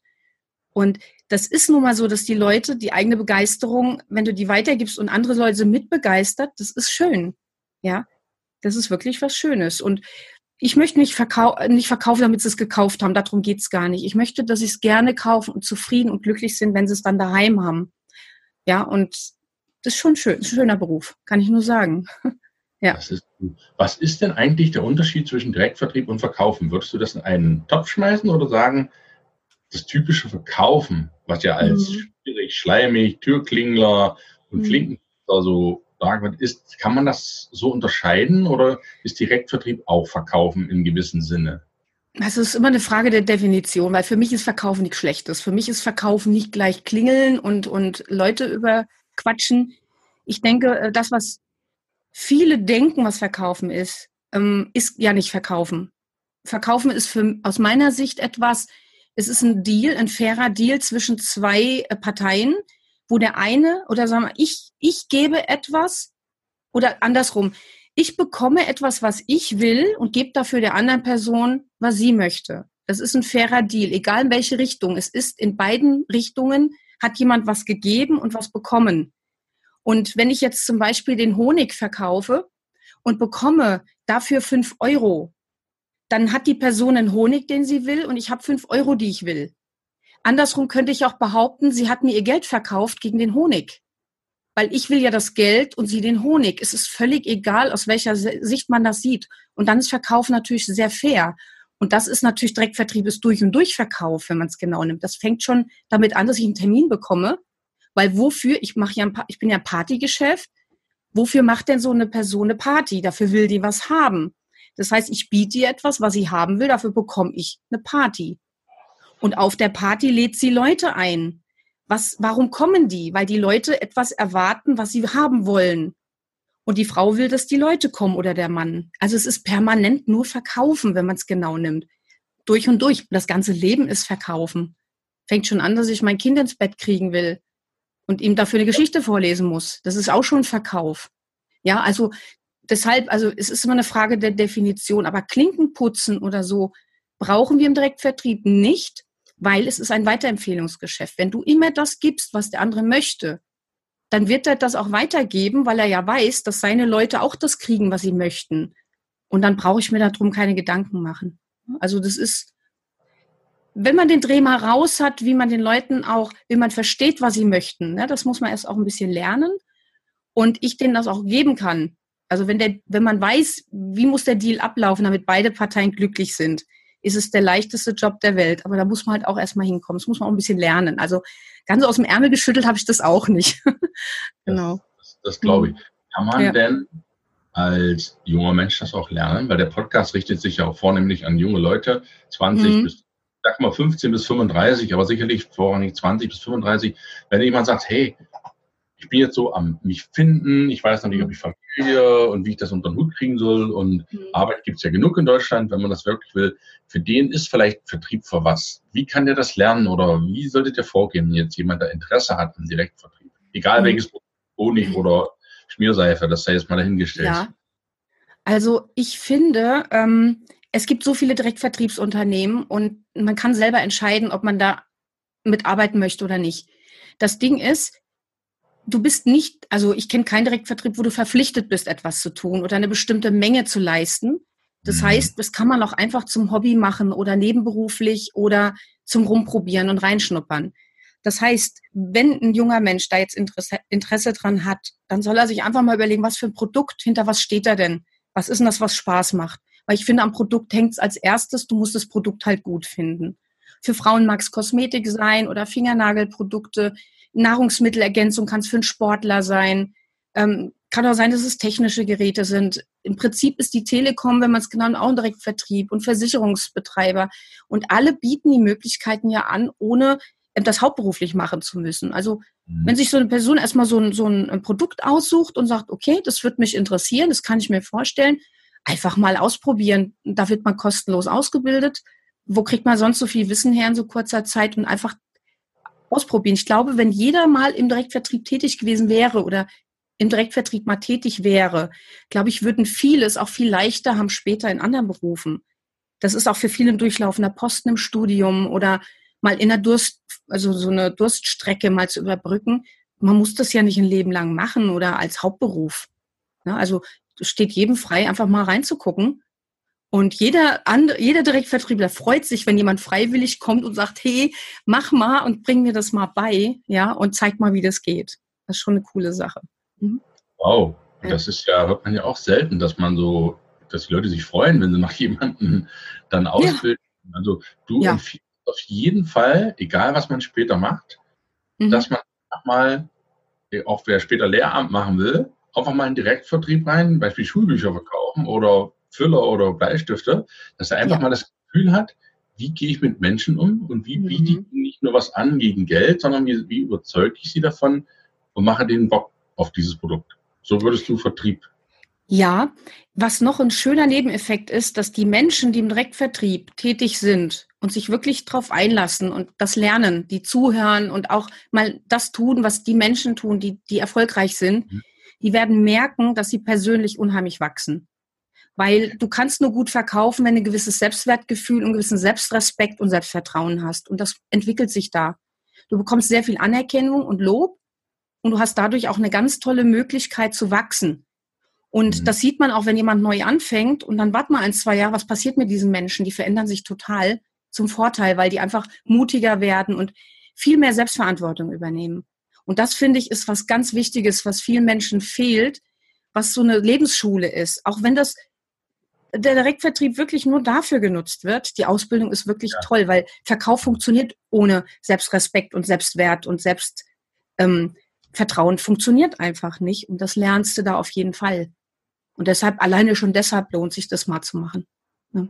Und das ist nun mal so, dass die Leute die eigene Begeisterung, wenn du die weitergibst und andere Leute mitbegeistert, das ist schön. Ja, das ist wirklich was Schönes. Und ich möchte nicht, verkau nicht verkaufen, damit sie es gekauft haben. Darum geht es gar nicht. Ich möchte, dass sie es gerne kaufen und zufrieden und glücklich sind, wenn sie es dann daheim haben. Ja, und das ist schon schön. Ein schöner Beruf, kann ich nur sagen. [LAUGHS] ja. Ist, was ist denn eigentlich der Unterschied zwischen Direktvertrieb und Verkaufen? Würdest du das in einen Topf schmeißen oder sagen, das typische Verkaufen, was ja als mhm. schwierig, schleimig, Türklingler und mhm. Klinken also dargestellt ist, kann man das so unterscheiden oder ist Direktvertrieb auch Verkaufen im gewissen Sinne? Also es ist immer eine Frage der Definition, weil für mich ist Verkaufen nichts Schlechtes. Für mich ist Verkaufen nicht gleich klingeln und, und Leute überquatschen. Ich denke, äh, das, was viele denken, was Verkaufen ist, ähm, ist ja nicht Verkaufen. Verkaufen ist für, aus meiner Sicht etwas, es ist ein Deal, ein fairer Deal zwischen zwei äh, Parteien, wo der eine oder sagen wir, ich, ich gebe etwas oder andersrum, ich bekomme etwas, was ich will und gebe dafür der anderen Person, was sie möchte. Das ist ein fairer Deal, egal in welche Richtung. Es ist in beiden Richtungen, hat jemand was gegeben und was bekommen. Und wenn ich jetzt zum Beispiel den Honig verkaufe und bekomme dafür fünf Euro, dann hat die Person einen Honig, den sie will, und ich habe fünf Euro, die ich will. Andersrum könnte ich auch behaupten, sie hat mir ihr Geld verkauft gegen den Honig. Weil ich will ja das Geld und sie den Honig. Es ist völlig egal, aus welcher Sicht man das sieht. Und dann ist Verkauf natürlich sehr fair. Und das ist natürlich Direktvertrieb ist durch und durch Verkauf, wenn man es genau nimmt. Das fängt schon damit an, dass ich einen Termin bekomme. Weil wofür, ich mache ja, ich bin ja Partygeschäft. Wofür macht denn so eine Person eine Party? Dafür will die was haben. Das heißt, ich biete ihr etwas, was sie haben will, dafür bekomme ich eine Party. Und auf der Party lädt sie Leute ein. Was, warum kommen die? Weil die Leute etwas erwarten, was sie haben wollen. Und die Frau will, dass die Leute kommen oder der Mann. Also es ist permanent nur Verkaufen, wenn man es genau nimmt. Durch und durch. Das ganze Leben ist Verkaufen. Fängt schon an, dass ich mein Kind ins Bett kriegen will und ihm dafür eine Geschichte vorlesen muss. Das ist auch schon Verkauf. Ja, also deshalb, also es ist immer eine Frage der Definition. Aber Klinken putzen oder so brauchen wir im Direktvertrieb nicht, weil es ist ein Weiterempfehlungsgeschäft. Wenn du immer das gibst, was der andere möchte, dann wird er das auch weitergeben, weil er ja weiß, dass seine Leute auch das kriegen, was sie möchten. Und dann brauche ich mir darum keine Gedanken machen. Also das ist, wenn man den Dreh mal raus hat, wie man den Leuten auch, wie man versteht, was sie möchten, ne, das muss man erst auch ein bisschen lernen. Und ich denen das auch geben kann. Also wenn der, wenn man weiß, wie muss der Deal ablaufen, damit beide Parteien glücklich sind, ist es der leichteste Job der Welt. Aber da muss man halt auch erstmal hinkommen. Das muss man auch ein bisschen lernen. Also ganz aus dem Ärmel geschüttelt habe ich das auch nicht. [LAUGHS] genau. Das, das, das glaube ich. Kann man ja. denn als junger Mensch das auch lernen? Weil der Podcast richtet sich ja auch vornehmlich an junge Leute, 20 mhm. bis sag mal 15 bis 35, aber sicherlich vorrangig 20 bis 35. Wenn jemand sagt, hey, ich bin jetzt so am mich finden, ich weiß noch nicht, ob ich Familie und wie ich das unter den Hut kriegen soll und mhm. Arbeit gibt es ja genug in Deutschland, wenn man das wirklich will. Für den ist vielleicht Vertrieb für was. Wie kann der das lernen oder wie sollte der vorgehen, wenn jetzt jemand, der Interesse hat am Direktvertrieb? Egal mhm. welches Honig mhm. oder Schmierseife, das sei jetzt mal dahingestellt. Ja. Also ich finde, ähm, es gibt so viele Direktvertriebsunternehmen und man kann selber entscheiden, ob man da mitarbeiten möchte oder nicht. Das Ding ist, du bist nicht, also ich kenne keinen Direktvertrieb, wo du verpflichtet bist, etwas zu tun oder eine bestimmte Menge zu leisten. Das mhm. heißt, das kann man auch einfach zum Hobby machen oder nebenberuflich oder zum Rumprobieren und reinschnuppern. Das heißt, wenn ein junger Mensch da jetzt Interesse, Interesse dran hat, dann soll er sich einfach mal überlegen, was für ein Produkt, hinter was steht er denn? Was ist denn das, was Spaß macht? Weil ich finde, am Produkt hängt es als erstes, du musst das Produkt halt gut finden. Für Frauen mag es Kosmetik sein oder Fingernagelprodukte. Nahrungsmittelergänzung kann es für einen Sportler sein. Ähm, kann auch sein, dass es technische Geräte sind. Im Prinzip ist die Telekom, wenn man es genau auch ein Direktvertrieb und Versicherungsbetreiber. Und alle bieten die Möglichkeiten ja an, ohne das hauptberuflich machen zu müssen. Also mhm. wenn sich so eine Person erstmal so ein, so ein Produkt aussucht und sagt, okay, das wird mich interessieren, das kann ich mir vorstellen, einfach mal ausprobieren. Da wird man kostenlos ausgebildet. Wo kriegt man sonst so viel Wissen her in so kurzer Zeit und einfach ausprobieren? Ich glaube, wenn jeder mal im Direktvertrieb tätig gewesen wäre oder im Direktvertrieb mal tätig wäre, glaube ich, würden vieles auch viel leichter haben später in anderen Berufen. Das ist auch für viele ein durchlaufender Posten im Studium oder mal in der Durst, also so eine Durststrecke mal zu überbrücken. Man muss das ja nicht ein Leben lang machen oder als Hauptberuf. Also steht jedem frei, einfach mal reinzugucken. Und jeder, andere, jeder Direktvertriebler freut sich, wenn jemand freiwillig kommt und sagt, hey, mach mal und bring mir das mal bei, ja, und zeig mal, wie das geht. Das ist schon eine coole Sache. Mhm. Wow, ja. das ist ja, hört man ja auch selten, dass man so, dass die Leute sich freuen, wenn sie nach [LAUGHS] jemandem dann ausbilden. Ja. Also du ja. empfiehlst auf jeden Fall, egal was man später macht, mhm. dass man mal, auch wer später Lehramt machen will, einfach mal in Direktvertrieb rein, Beispiel Schulbücher verkaufen oder Füller oder Bleistifte, dass er einfach ja. mal das Gefühl hat, wie gehe ich mit Menschen um und wie biete ich mhm. ihnen nicht nur was an gegen Geld, sondern wie, wie überzeuge ich sie davon und mache denen Bock auf dieses Produkt. So würdest du Vertrieb. Ja, was noch ein schöner Nebeneffekt ist, dass die Menschen, die im Direktvertrieb tätig sind und sich wirklich darauf einlassen und das lernen, die zuhören und auch mal das tun, was die Menschen tun, die, die erfolgreich sind, mhm. Die werden merken, dass sie persönlich unheimlich wachsen. Weil du kannst nur gut verkaufen, wenn du ein gewisses Selbstwertgefühl und einen gewissen Selbstrespekt und Selbstvertrauen hast. Und das entwickelt sich da. Du bekommst sehr viel Anerkennung und Lob und du hast dadurch auch eine ganz tolle Möglichkeit zu wachsen. Und mhm. das sieht man auch, wenn jemand neu anfängt und dann wart mal ein, zwei Jahre, was passiert mit diesen Menschen? Die verändern sich total zum Vorteil, weil die einfach mutiger werden und viel mehr Selbstverantwortung übernehmen. Und das finde ich ist was ganz Wichtiges, was vielen Menschen fehlt, was so eine Lebensschule ist. Auch wenn das der Direktvertrieb wirklich nur dafür genutzt wird. Die Ausbildung ist wirklich ja. toll, weil Verkauf funktioniert ohne Selbstrespekt und Selbstwert und Selbst, ähm, funktioniert einfach nicht und das lernst du da auf jeden Fall. Und deshalb, alleine schon deshalb lohnt sich das mal zu machen. Ja.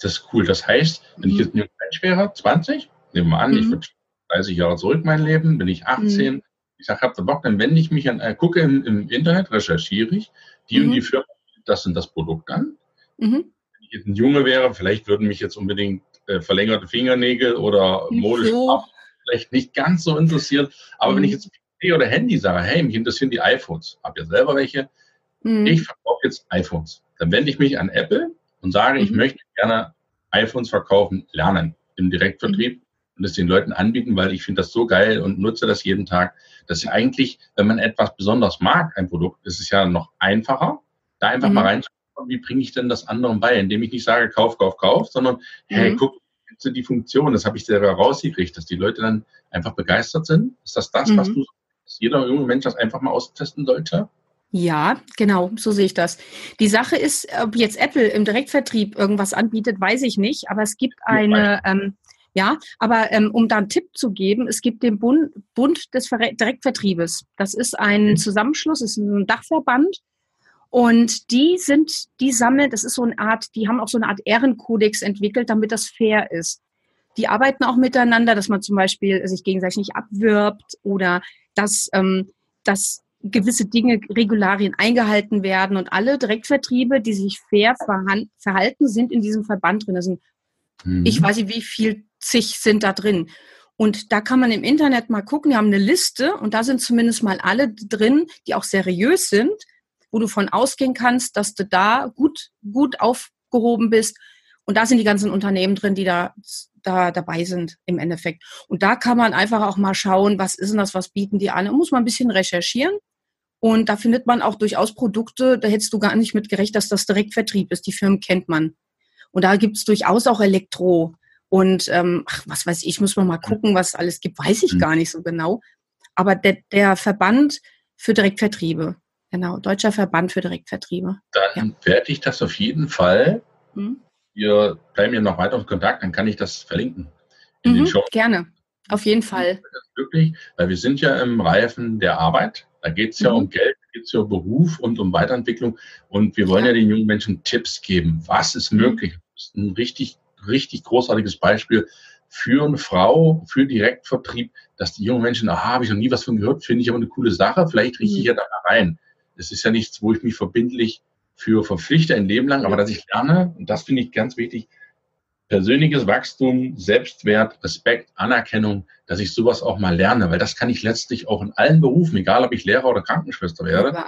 Das ist cool. Das heißt, wenn mhm. ich jetzt ein Mensch wäre, 20, nehmen wir an, mhm. ich würde 30 Jahre zurück mein Leben, bin ich 18, mhm. ich sage, habt ihr Bock, dann wende ich mich an, äh, gucke im, im, Internet, recherchiere ich, die und die mhm. Firma, das sind das Produkt an. Mhm. Wenn ich jetzt ein Junge wäre, vielleicht würden mich jetzt unbedingt äh, verlängerte Fingernägel oder modisch so. vielleicht nicht ganz so interessiert. Aber wenn ich mhm. jetzt oder Handy sage, hey, mich interessieren die iPhones, habe ja selber welche, mhm. ich verkaufe jetzt iPhones. Dann wende ich mich an Apple und sage, mhm. ich möchte gerne iPhones verkaufen, lernen im Direktvertrieb mhm. Und es den Leuten anbieten, weil ich finde das so geil und nutze das jeden Tag. Das ist eigentlich, wenn man etwas besonders mag, ein Produkt, ist es ja noch einfacher, da einfach mal mhm. reinzuschauen, wie bringe ich denn das anderen bei, indem ich nicht sage, kauf, kauf, kauf, sondern, hey, mhm. guck, die Funktion, das habe ich selber rausgekriegt, dass die Leute dann einfach begeistert sind. Ist das das, was du dass jeder junge Mensch das einfach mal austesten sollte? Ja, genau, so sehe ich das. Die Sache ist, ob jetzt Apple im Direktvertrieb irgendwas anbietet, weiß ich nicht, aber es gibt eine, ähm, ja, aber ähm, um da einen Tipp zu geben, es gibt den Bund, Bund des Ver Direktvertriebes. Das ist ein mhm. Zusammenschluss, ist ein Dachverband und die sind, die sammeln, das ist so eine Art, die haben auch so eine Art Ehrenkodex entwickelt, damit das fair ist. Die arbeiten auch miteinander, dass man zum Beispiel sich gegenseitig nicht abwirbt oder dass, ähm, dass gewisse Dinge, Regularien eingehalten werden und alle Direktvertriebe, die sich fair verhalten, sind in diesem Verband drin. Das sind, mhm. Ich weiß nicht, wie viel zig sind da drin. Und da kann man im Internet mal gucken, die haben eine Liste und da sind zumindest mal alle drin, die auch seriös sind, wo du von ausgehen kannst, dass du da gut, gut aufgehoben bist. Und da sind die ganzen Unternehmen drin, die da da dabei sind im Endeffekt. Und da kann man einfach auch mal schauen, was ist denn das, was bieten die an. Da muss man ein bisschen recherchieren. Und da findet man auch durchaus Produkte, da hättest du gar nicht mit gerecht, dass das Direktvertrieb ist. Die Firmen kennt man. Und da gibt es durchaus auch Elektro. Und ähm, ach, was weiß ich, muss man mal gucken, was alles gibt, weiß ich mhm. gar nicht so genau. Aber der, der Verband für Direktvertriebe, genau, Deutscher Verband für Direktvertriebe. Dann ja. werde ich das auf jeden Fall hm? wir bleiben ja noch weiter in Kontakt, dann kann ich das verlinken. In mhm, den Show. Gerne, auf jeden Fall. Wirklich, weil wir sind ja im Reifen der Arbeit. Da geht es ja mhm. um Geld, da geht es ja um Beruf und um Weiterentwicklung. Und wir wollen ja. ja den jungen Menschen Tipps geben. Was ist mhm. möglich? Das ist ein richtig, richtig großartiges Beispiel für eine Frau, für Direktvertrieb, dass die jungen Menschen, aha, habe ich noch nie was von gehört, finde ich aber eine coole Sache, vielleicht rieche ich mhm. ja da rein. Das ist ja nichts, wo ich mich verbindlich für verpflichte ein Leben lang, aber dass ich lerne, und das finde ich ganz wichtig, persönliches Wachstum, Selbstwert, Respekt, Anerkennung, dass ich sowas auch mal lerne, weil das kann ich letztlich auch in allen Berufen, egal ob ich Lehrer oder Krankenschwester werde,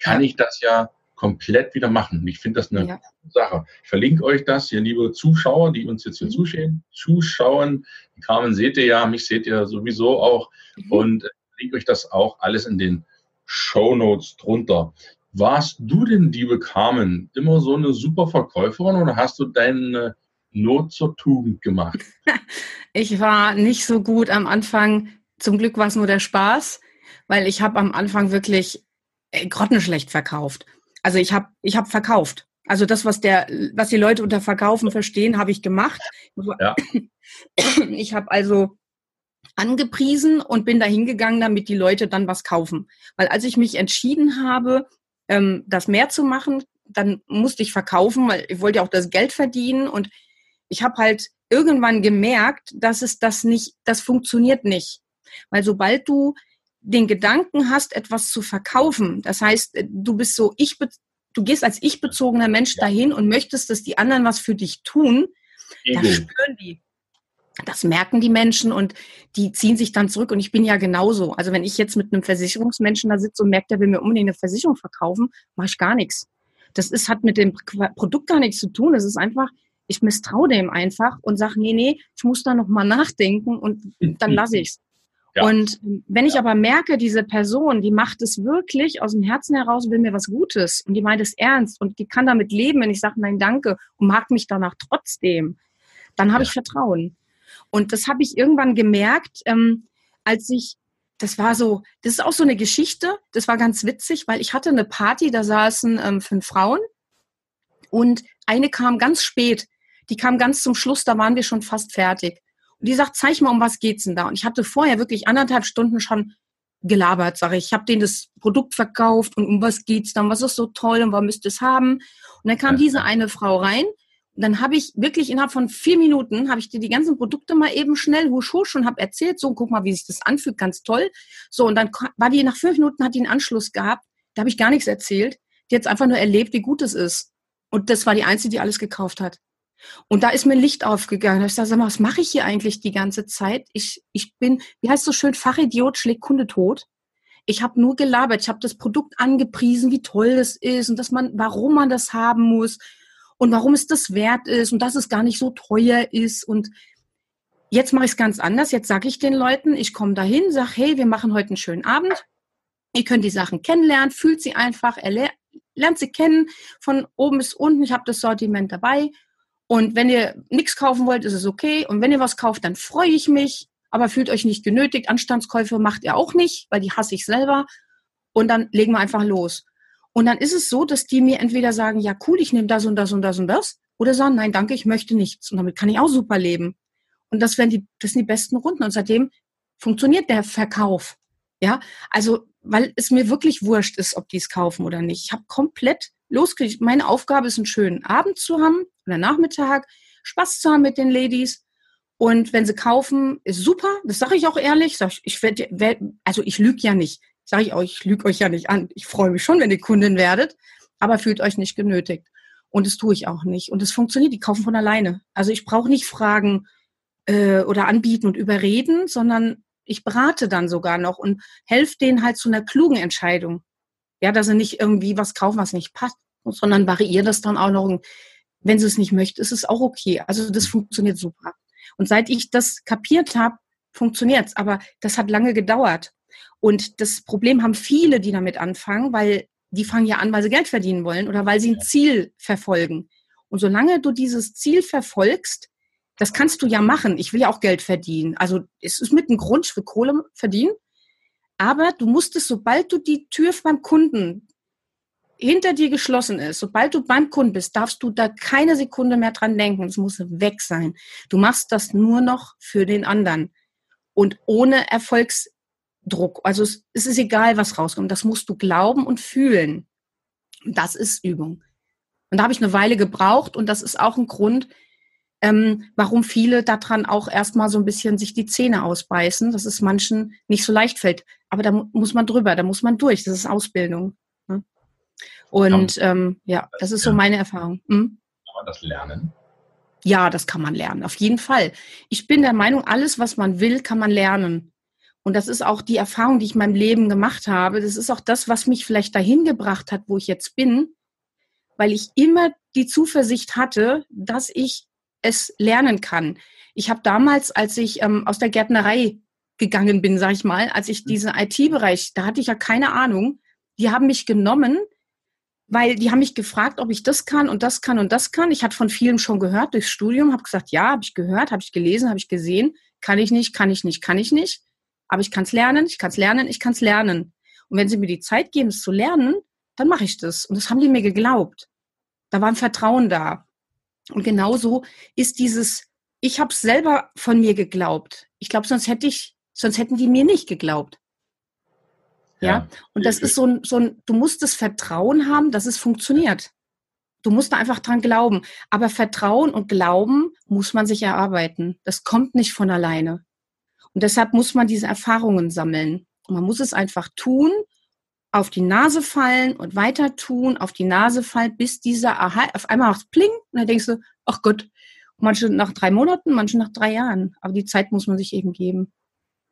kann ich das ja komplett wieder machen. Ich finde das eine ja. Sache. Ich verlinke euch das, ihr liebe Zuschauer, die uns jetzt hier mhm. zuschauen. Zuschauen. Die Carmen seht ihr ja, mich seht ihr sowieso auch. Mhm. Und verlinke euch das auch alles in den Show Notes drunter. Warst du denn, liebe Carmen, immer so eine super Verkäuferin oder hast du deine Not zur Tugend gemacht? [LAUGHS] Ich war nicht so gut am Anfang. Zum Glück war es nur der Spaß, weil ich habe am Anfang wirklich äh, grottenschlecht verkauft. Also ich habe ich hab verkauft. Also das, was der, was die Leute unter Verkaufen verstehen, habe ich gemacht. Ja. [CLEARS THROAT] Ich habe also angepriesen und bin da hingegangen, damit die Leute dann was kaufen. Weil als ich mich entschieden habe, ähm, das mehr zu machen, dann musste ich verkaufen, weil ich wollte ja auch das Geld verdienen und ich habe halt irgendwann gemerkt, dass es das nicht, das funktioniert nicht. Weil sobald du den Gedanken hast, etwas zu verkaufen, das heißt, du bist so, ich, du gehst als ich bezogener Mensch dahin und möchtest, dass die anderen was für dich tun, Ego. das spüren die. Das merken die Menschen und die ziehen sich dann zurück. Und ich bin ja genauso. Also wenn ich jetzt mit einem Versicherungsmenschen da sitze und merkt, der will mir unbedingt eine Versicherung verkaufen, mache ich gar nichts. Das ist, hat mit dem Produkt gar nichts zu tun. Das ist einfach, ich misstraue dem einfach und sage, nee, nee, ich muss da nochmal nachdenken und dann [LAUGHS] lasse ich's. Ja. Und wenn ich ja. aber merke, diese Person, die macht es wirklich aus dem Herzen heraus, will mir was Gutes und die meint es ernst und die kann damit leben, wenn ich sage, nein, danke und mag mich danach trotzdem, dann habe ja. ich Vertrauen. Und das habe ich irgendwann gemerkt, ähm, als ich, das war so, das ist auch so eine Geschichte, das war ganz witzig, weil ich hatte eine Party, da saßen ähm, fünf Frauen und eine kam ganz spät die kam ganz zum Schluss, da waren wir schon fast fertig. Und die sagt, zeig mal, um was geht's denn da? Und ich hatte vorher wirklich anderthalb Stunden schon gelabert, sage ich. Ich habe denen das Produkt verkauft und um was geht's dann? Was ist so toll und warum müsst ihr es haben? Und dann kam diese eine Frau rein und dann habe ich wirklich innerhalb von vier Minuten habe ich dir die ganzen Produkte mal eben schnell husch husch und habe erzählt, so guck mal, wie sich das anfühlt, ganz toll. So und dann war die nach fünf Minuten hat die einen Anschluss gehabt. Da habe ich gar nichts erzählt. Die hat einfach nur erlebt, wie gut es ist. Und das war die einzige, die alles gekauft hat. Und da ist mir Licht aufgegangen. Ich sage, was mache ich hier eigentlich die ganze Zeit? Ich, ich bin, wie heißt so schön, Fachidiot schlägt Kunde tot. Ich habe nur gelabert, ich habe das Produkt angepriesen, wie toll das ist und dass man, warum man das haben muss und warum es das wert ist und dass es gar nicht so teuer ist. Und jetzt mache ich es ganz anders. Jetzt sage ich den Leuten, ich komme dahin, sage, hey, wir machen heute einen schönen Abend. Ihr könnt die Sachen kennenlernen, fühlt sie einfach, er lernt sie kennen von oben bis unten. Ich habe das Sortiment dabei und wenn ihr nichts kaufen wollt, ist es okay. Und wenn ihr was kauft, dann freue ich mich. Aber fühlt euch nicht genötigt. Anstandskäufe macht ihr auch nicht, weil die hasse ich selber. Und dann legen wir einfach los. Und dann ist es so, dass die mir entweder sagen, ja cool, ich nehme das und das und das und das. Oder sagen, nein, danke, ich möchte nichts. Und damit kann ich auch super leben. Und das werden die, das sind die besten Runden. Und seitdem funktioniert der Verkauf. Ja, also, weil es mir wirklich wurscht ist, ob die es kaufen oder nicht. Ich habe komplett losgekriegt. Meine Aufgabe ist, einen schönen Abend zu haben oder Nachmittag, Spaß zu haben mit den Ladies. Und wenn sie kaufen, ist super. Das sage ich auch ehrlich. Ich, ich werd, werd, also ich lüge ja nicht. Sage ich auch, ich lüge euch ja nicht an. Ich freue mich schon, wenn ihr Kundin werdet, aber fühlt euch nicht genötigt. Und das tue ich auch nicht. Und es funktioniert. Die kaufen von alleine. Also ich brauche nicht fragen äh, oder anbieten und überreden, sondern ich berate dann sogar noch und helfe denen halt zu einer klugen Entscheidung. Ja, dass sie nicht irgendwie was kaufen, was nicht passt, sondern variiere das dann auch noch. Wenn sie es nicht möchte, ist es auch okay. Also das funktioniert super. Und seit ich das kapiert habe, funktioniert es. Aber das hat lange gedauert. Und das Problem haben viele, die damit anfangen, weil die fangen ja an, weil sie Geld verdienen wollen oder weil sie ein Ziel verfolgen. Und solange du dieses Ziel verfolgst, das kannst du ja machen. Ich will ja auch Geld verdienen. Also es ist mit einem Grund, für Kohle verdienen. Aber du musst es, sobald du die Tür beim Kunden hinter dir geschlossen ist, sobald du beim Kunden bist, darfst du da keine Sekunde mehr dran denken. Es muss weg sein. Du machst das nur noch für den anderen und ohne Erfolgsdruck. Also es, es ist egal, was rauskommt. Das musst du glauben und fühlen. Das ist Übung. Und da habe ich eine Weile gebraucht und das ist auch ein Grund, ähm, warum viele daran auch erstmal so ein bisschen sich die Zähne ausbeißen, dass es manchen nicht so leicht fällt. Aber da muss man drüber, da muss man durch. Das ist Ausbildung. Und ähm, ja, das ist so meine Erfahrung. Hm? Kann man das lernen? Ja, das kann man lernen, auf jeden Fall. Ich bin der Meinung, alles, was man will, kann man lernen. Und das ist auch die Erfahrung, die ich in meinem Leben gemacht habe. Das ist auch das, was mich vielleicht dahin gebracht hat, wo ich jetzt bin, weil ich immer die Zuversicht hatte, dass ich es lernen kann. Ich habe damals, als ich ähm, aus der Gärtnerei gegangen bin, sag ich mal, als ich mhm. diesen IT-Bereich, da hatte ich ja keine Ahnung, die haben mich genommen, weil die haben mich gefragt, ob ich das kann und das kann und das kann. Ich hatte von vielem schon gehört durchs Studium, habe gesagt, ja, habe ich gehört, habe ich gelesen, habe ich gesehen, kann ich nicht, kann ich nicht, kann ich nicht. Aber ich kann es lernen, ich kann es lernen, ich kann es lernen. Und wenn sie mir die Zeit geben, es zu lernen, dann mache ich das. Und das haben die mir geglaubt. Da war ein Vertrauen da. Und genauso ist dieses, ich habe selber von mir geglaubt. Ich glaube, sonst hätte ich, sonst hätten die mir nicht geglaubt. Ja. ja. Und das ist so ein, so ein, du musst das Vertrauen haben, dass es funktioniert. Du musst da einfach dran glauben. Aber Vertrauen und Glauben muss man sich erarbeiten. Das kommt nicht von alleine. Und deshalb muss man diese Erfahrungen sammeln. Und man muss es einfach tun, auf die Nase fallen und weiter tun, auf die Nase fallen, bis dieser Aha, auf einmal macht Pling, und dann denkst du, ach Gott, manche nach drei Monaten, manche nach drei Jahren. Aber die Zeit muss man sich eben geben.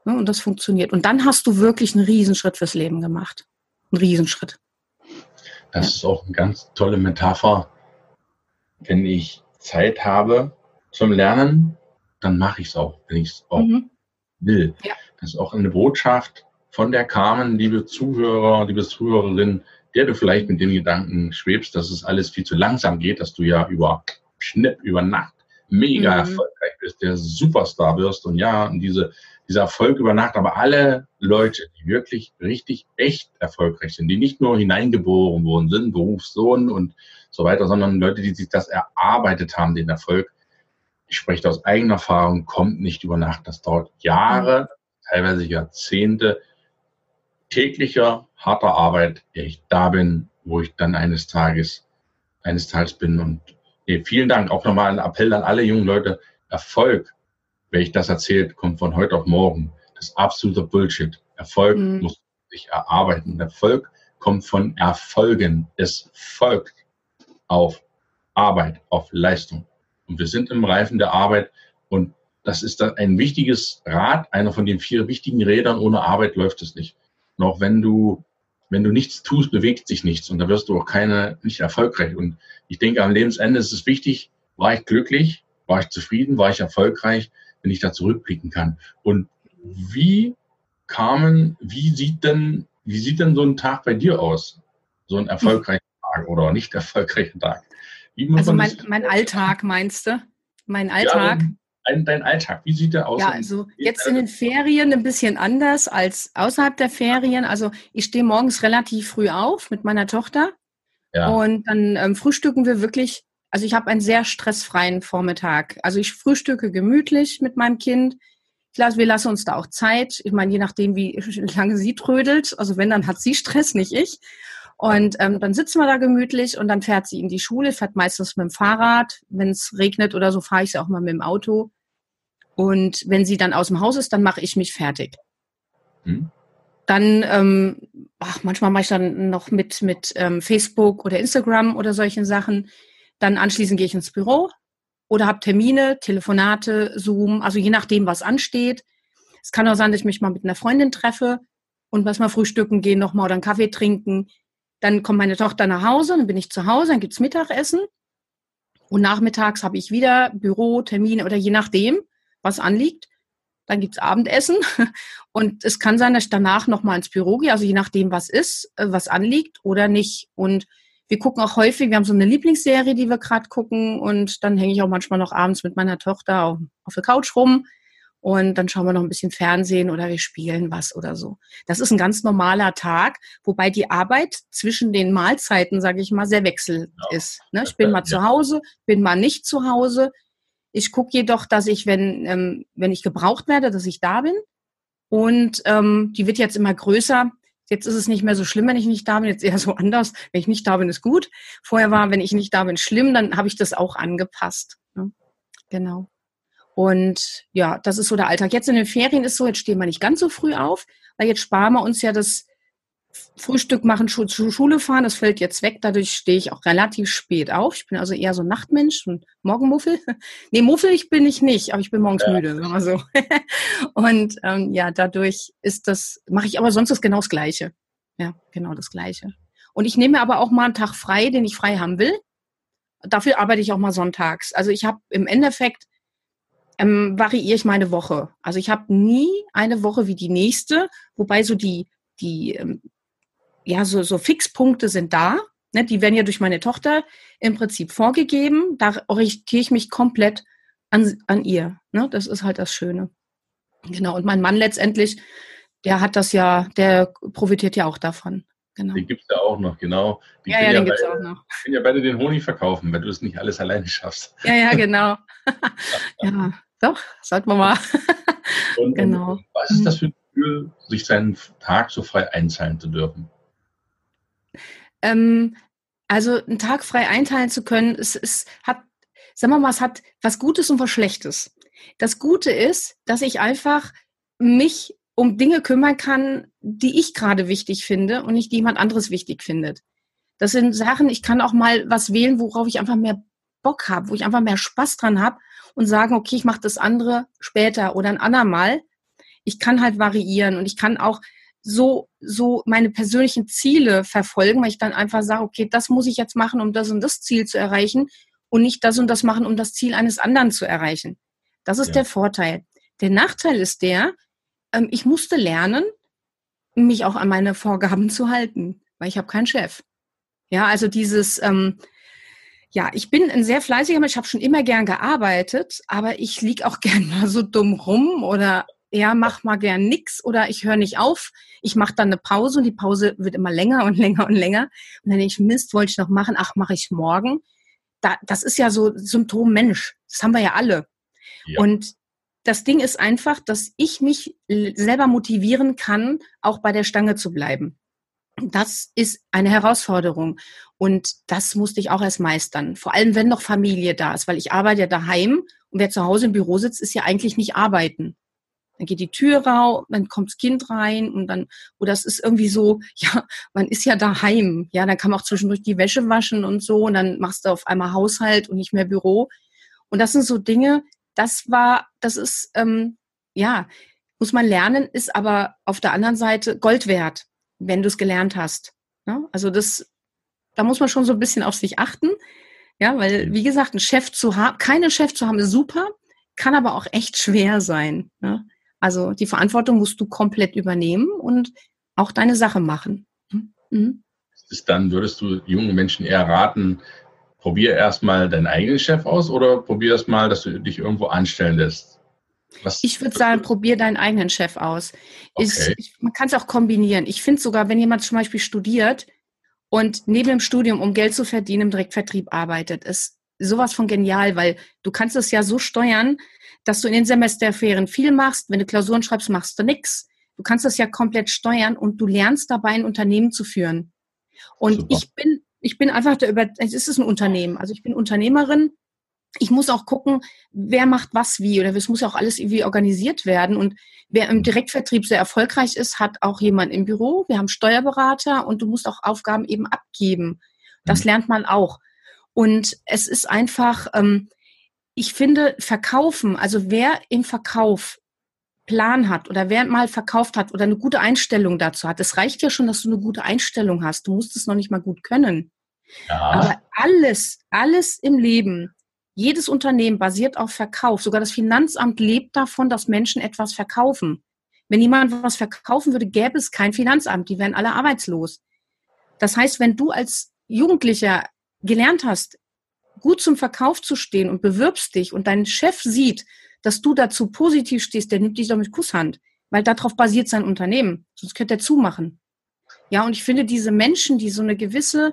Und das funktioniert. Und dann hast du wirklich einen Riesenschritt fürs Leben gemacht. Einen Riesenschritt. Das ja. ist auch eine ganz tolle Metapher. Wenn ich Zeit habe zum Lernen, dann mache ich es auch, wenn ich es auch mhm will. Ja. Das ist auch eine Botschaft von der Carmen, liebe Zuhörer, liebe Zuhörerin, der du vielleicht mit dem Gedanken schwebst, dass es alles viel zu langsam geht, dass du ja über Schnipp, über Nacht mega mhm. erfolgreich bist, der Superstar wirst und ja, und diese, dieser Erfolg über Nacht, aber alle Leute, die wirklich richtig, echt erfolgreich sind, die nicht nur hineingeboren worden sind, Berufssohn und so weiter, sondern Leute, die sich das erarbeitet haben, den Erfolg, ich spreche aus eigener Erfahrung, kommt nicht über Nacht. Das dauert Jahre, teilweise Jahrzehnte täglicher, harter Arbeit, ehe ich da bin, wo ich dann eines Tages, eines Tages bin. Und nee, vielen Dank. Auch nochmal ein Appell an alle jungen Leute. Erfolg, wenn ich das erzählt, kommt von heute auf morgen. Das ist absoluter Bullshit. Erfolg mhm. muss sich erarbeiten. Erfolg kommt von Erfolgen. Es folgt auf Arbeit, auf Leistung. Und wir sind im Reifen der Arbeit und das ist dann ein wichtiges Rad, einer von den vier wichtigen Rädern. Ohne Arbeit läuft es nicht. Und auch wenn du, wenn du nichts tust, bewegt sich nichts und da wirst du auch keine, nicht erfolgreich. Und ich denke, am Lebensende ist es wichtig, war ich glücklich, war ich zufrieden, war ich erfolgreich, wenn ich da zurückblicken kann. Und wie kamen, wie sieht denn, wie sieht denn so ein Tag bei dir aus? So ein erfolgreicher Tag oder nicht erfolgreicher Tag? also mein, mein Alltag meinst du? Mein Alltag? Ja, dein, dein Alltag, wie sieht der aus? Ja, also jetzt in den Ferien ein bisschen anders als außerhalb der Ferien. Also ich stehe morgens relativ früh auf mit meiner Tochter ja. und dann ähm, frühstücken wir wirklich. Also ich habe einen sehr stressfreien Vormittag. Also ich frühstücke gemütlich mit meinem Kind. Ich lasse, wir lassen uns da auch Zeit. Ich meine, je nachdem, wie [LAUGHS] lange sie trödelt. Also wenn, dann hat sie Stress, nicht ich. Und ähm, dann sitzen wir da gemütlich und dann fährt sie in die Schule, fährt meistens mit dem Fahrrad. Wenn es regnet oder so, fahre ich sie auch mal mit dem Auto. Und wenn sie dann aus dem Haus ist, dann mache ich mich fertig. Hm. Dann, ähm, ach, manchmal mache ich dann noch mit, mit ähm, Facebook oder Instagram oder solchen Sachen. Dann anschließend gehe ich ins Büro oder habe Termine, Telefonate, Zoom, also je nachdem, was ansteht. Es kann auch sein, dass ich mich mal mit einer Freundin treffe und was mal frühstücken gehen, nochmal oder einen Kaffee trinken. Dann kommt meine Tochter nach Hause, dann bin ich zu Hause, dann gibt's Mittagessen. Und nachmittags habe ich wieder Büro, Termine oder je nachdem, was anliegt. Dann gibt's Abendessen. [LAUGHS] Und es kann sein, dass ich danach nochmal ins Büro gehe, also je nachdem, was ist, äh, was anliegt oder nicht. Und wir gucken auch häufig, wir haben so eine Lieblingsserie, die wir gerade gucken. Und dann hänge ich auch manchmal noch abends mit meiner Tochter auf, auf der Couch rum und dann schauen wir noch ein bisschen Fernsehen oder wir spielen was oder so. Das ist ein ganz normaler Tag, wobei die Arbeit zwischen den Mahlzeiten, sage ich mal, sehr wechselnd ja. ist. Ne? Ich bin mal zu Hause, bin mal nicht zu Hause. Ich gucke jedoch, dass ich, wenn, ähm, wenn ich gebraucht werde, dass ich da bin. Und ähm, die wird jetzt immer größer. Jetzt ist es nicht mehr so schlimm, wenn ich nicht da bin. Jetzt eher so [LAUGHS] anders. Wenn ich nicht da bin, ist gut. Vorher war, wenn ich nicht da bin, schlimm. Dann habe ich das auch angepasst. Ne? genau. Und ja, das ist so der Alltag. Jetzt in den Ferien ist so, jetzt stehen wir nicht ganz so früh auf, weil jetzt sparen wir uns ja das Frühstück machen, zur Schule fahren, das fällt jetzt weg. Dadurch stehe ich auch relativ spät auf. Ich bin also eher so ein Nachtmensch und Morgenmuffel. [LAUGHS] nee, muffelig bin ich nicht, aber ich bin morgens ja. müde, sagen wir so. [LAUGHS] und ähm, ja, dadurch ist das, mache ich aber sonst das genau das Gleiche. Ja, genau das Gleiche. Und ich nehme aber auch mal einen Tag frei, den ich frei haben will. Dafür arbeite ich auch mal sonntags. Also ich habe im Endeffekt ähm, variiere ich meine Woche. Also ich habe nie eine Woche wie die nächste, wobei so die die ähm, ja, so, so Fixpunkte sind da. Ne? Die werden ja durch meine Tochter im Prinzip vorgegeben. Da orientiere ich mich komplett an, an ihr. Ne? Das ist halt das Schöne. Genau. Und mein Mann letztendlich, der hat das ja, der profitiert ja auch davon. Genau. Den gibt es ja auch noch, genau. Die ja, ja, den gibt es auch noch. Die können ja beide den Honig verkaufen, wenn du es nicht alles alleine schaffst. Ja, ja, genau. [LAUGHS] ja, doch, sollten wir mal. und, genau. Und was ist das für ein Gefühl, sich seinen Tag so frei einzahlen zu dürfen? Ähm, also einen Tag frei einteilen zu können, es, es hat, sagen wir mal, es hat was Gutes und was Schlechtes. Das Gute ist, dass ich einfach mich um Dinge kümmern kann, die ich gerade wichtig finde und nicht die jemand anderes wichtig findet. Das sind Sachen, ich kann auch mal was wählen, worauf ich einfach mehr Bock habe, wo ich einfach mehr Spaß dran habe und sagen, okay, ich mache das andere später oder ein andermal. Ich kann halt variieren und ich kann auch so, so meine persönlichen Ziele verfolgen, weil ich dann einfach sage, okay, das muss ich jetzt machen, um das und das Ziel zu erreichen und nicht das und das machen, um das Ziel eines anderen zu erreichen. Das ist ja. der Vorteil. Der Nachteil ist der, ähm, ich musste lernen, mich auch an meine Vorgaben zu halten, weil ich habe keinen Chef. Ja, also dieses, ähm, ja, ich bin ein sehr fleißiger Mensch, ich habe schon immer gern gearbeitet, aber ich lieg auch [LAUGHS] gern mal so dumm rum oder ja, mach mal gern nix oder ich höre nicht auf. Ich mache dann eine Pause und die Pause wird immer länger und [LAUGHS] länger und länger. Und dann denke ich, Mist, wollte ich noch machen, ach, mache ich morgen. Da, das ist ja so Symptom Mensch. Das haben wir ja alle. Ja. Und das Ding ist einfach, dass ich mich selber motivieren kann, auch bei der Stange zu bleiben. Das ist eine Herausforderung. Und das musste ich auch erst meistern. Vor allem, wenn noch Familie da ist, weil ich arbeite ja daheim und wer zu Hause im Büro sitzt, ist ja eigentlich nicht arbeiten dann geht die Tür raus, dann kommt das Kind rein und dann, oder es ist irgendwie so, [LAUGHS] ja, man ist ja daheim, ja, dann kann man auch zwischendurch die Wäsche waschen und so und dann machst du auf einmal Haushalt und nicht mehr Büro. Und das sind so Dinge, das war, das ist, ähm, ja, muss man lernen, ist aber auf der anderen Seite Gold wert, wenn du es gelernt hast. Ne? Also das, da muss man schon so ein bisschen auf sich achten. Ja, weil, wie gesagt, einen Chef zu haben, keinen Chef zu haben, ist super, kann aber auch echt schwer sein. Ne? Also die Verantwortung musst du komplett übernehmen und auch deine Sache machen. Hm? Mhm. Ist dann würdest du jungen Menschen eher raten, probier erstmal deinen eigenen Chef aus oder probier erst mal, dass du dich irgendwo anstellen lässt? Was, ich würde sagen, probier deinen eigenen Chef aus. Okay. Ich, man kann es auch kombinieren. Ich finde sogar, wenn jemand zum Beispiel studiert und neben dem Studium, um Geld zu verdienen, im Direktvertrieb arbeitet, ist sowas von genial, weil du kannst es ja so steuern, dass du in den Semesterferien viel machst. Wenn du Klausuren schreibst, machst du nichts. Du kannst das ja komplett steuern und du lernst dabei, ein Unternehmen zu führen. Und Super. ich bin, ich bin einfach der über, es ist ein Unternehmen. Also ich bin Unternehmerin. Ich muss auch gucken, wer macht was wie oder es muss ja auch alles irgendwie organisiert werden. Und wer im Direktvertrieb sehr erfolgreich ist, hat auch jemand im Büro. Wir haben Steuerberater und du musst auch Aufgaben eben abgeben. Das mhm. lernt man auch. Und es ist einfach, ähm, ich finde, verkaufen, also wer im Verkauf Plan hat oder wer mal verkauft hat oder eine gute Einstellung dazu hat, es reicht ja schon, dass du eine gute Einstellung hast. Du musst es noch nicht mal gut können. Ja. Aber alles, alles im Leben, jedes Unternehmen basiert auf Verkauf. Sogar das Finanzamt lebt davon, dass Menschen etwas verkaufen. Wenn jemand was verkaufen würde, gäbe es kein Finanzamt. Die wären alle arbeitslos. Das heißt, wenn du als Jugendlicher gelernt hast, gut zum Verkauf zu stehen und bewirbst dich und dein Chef sieht, dass du dazu positiv stehst, der nimmt dich doch mit Kusshand, weil darauf basiert sein Unternehmen. Sonst könnte er zumachen. Ja, und ich finde diese Menschen, die so eine gewisse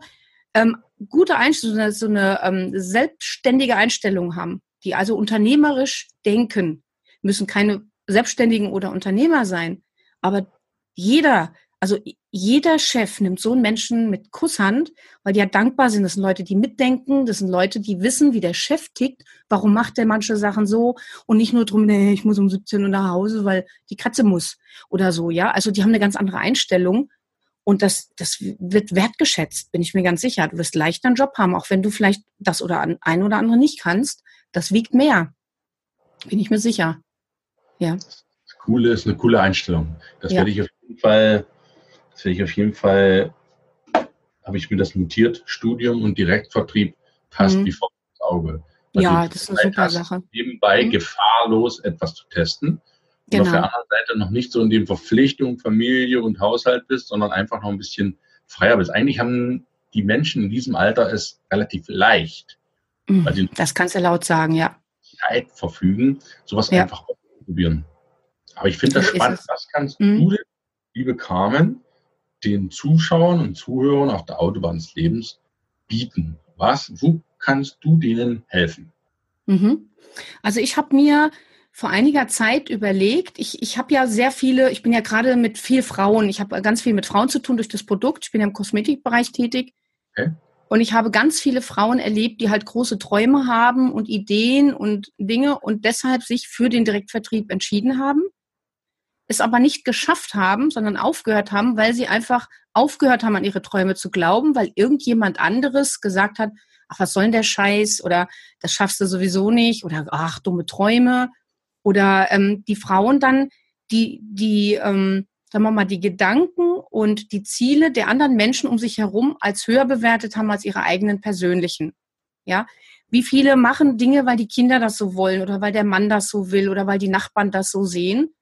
ähm, gute Einstellung, so eine ähm, selbstständige Einstellung haben, die also unternehmerisch denken, müssen keine Selbstständigen oder Unternehmer sein, aber jeder Also jeder Chef nimmt so einen Menschen mit Kusshand, weil die ja dankbar sind. Das sind Leute, die mitdenken, das sind Leute, die wissen, wie der Chef tickt, warum macht der manche Sachen so und nicht nur drum, nee, ich muss um 17 Uhr nach Hause, weil die Katze muss oder so, ja. Also die haben eine ganz andere Einstellung und das, das wird wertgeschätzt, bin ich mir ganz sicher. Du wirst leichter einen Job haben, auch wenn du vielleicht das oder ein oder andere nicht kannst. Das wiegt mehr. Bin ich mir sicher. Ja. Das Coole ist eine coole Einstellung. Das ja. werde ich auf jeden Fall das werde ich auf jeden Fall, habe ich mir das notiert, Studium und Direktvertrieb passt mhm. wie vor ins Auge. Weil ja, das ist eine super Sache. Nebenbei mhm. gefahrlos etwas zu testen. Genau. Und auf der genau. anderen Seite noch nicht so in den Verpflichtungen Familie und Haushalt bist, sondern einfach noch ein bisschen freier bist. Eigentlich haben die Menschen in diesem Alter es relativ leicht. Mhm. Das kannst du laut sagen, ja. Zeit verfügen, sowas ja. einfach ausprobieren. Aber ich finde das spannend. Was kannst mhm. du liebe Carmen, den Zuschauern und Zuhörern auf der Autobahn des Lebens bieten? Was, wo kannst du denen helfen? Mhm. Also ich habe mir vor einiger Zeit überlegt, ich, ich habe ja sehr viele, ich bin ja gerade mit viel Frauen, ich habe ganz viel mit Frauen zu tun durch das Produkt, ich bin ja im Kosmetikbereich tätig. Okay. Und ich habe ganz viele Frauen erlebt, die halt große Träume haben und Ideen und Dinge und deshalb sich für den Direktvertrieb entschieden haben es aber nicht geschafft haben, sondern aufgehört haben, weil sie einfach aufgehört haben, an ihre Träume zu glauben, weil irgendjemand anderes gesagt hat, ach, was soll denn der Scheiß? Oder das schaffst du sowieso nicht. Oder ach, dumme Träume. Oder ähm, die Frauen dann, die, die, ähm, sagen wir mal, die Gedanken und die Ziele der anderen Menschen um sich herum als höher bewertet haben als ihre eigenen persönlichen. Ja, wie viele machen Dinge, weil die Kinder das so wollen oder weil der Mann das so will oder weil die Nachbarn das so sehen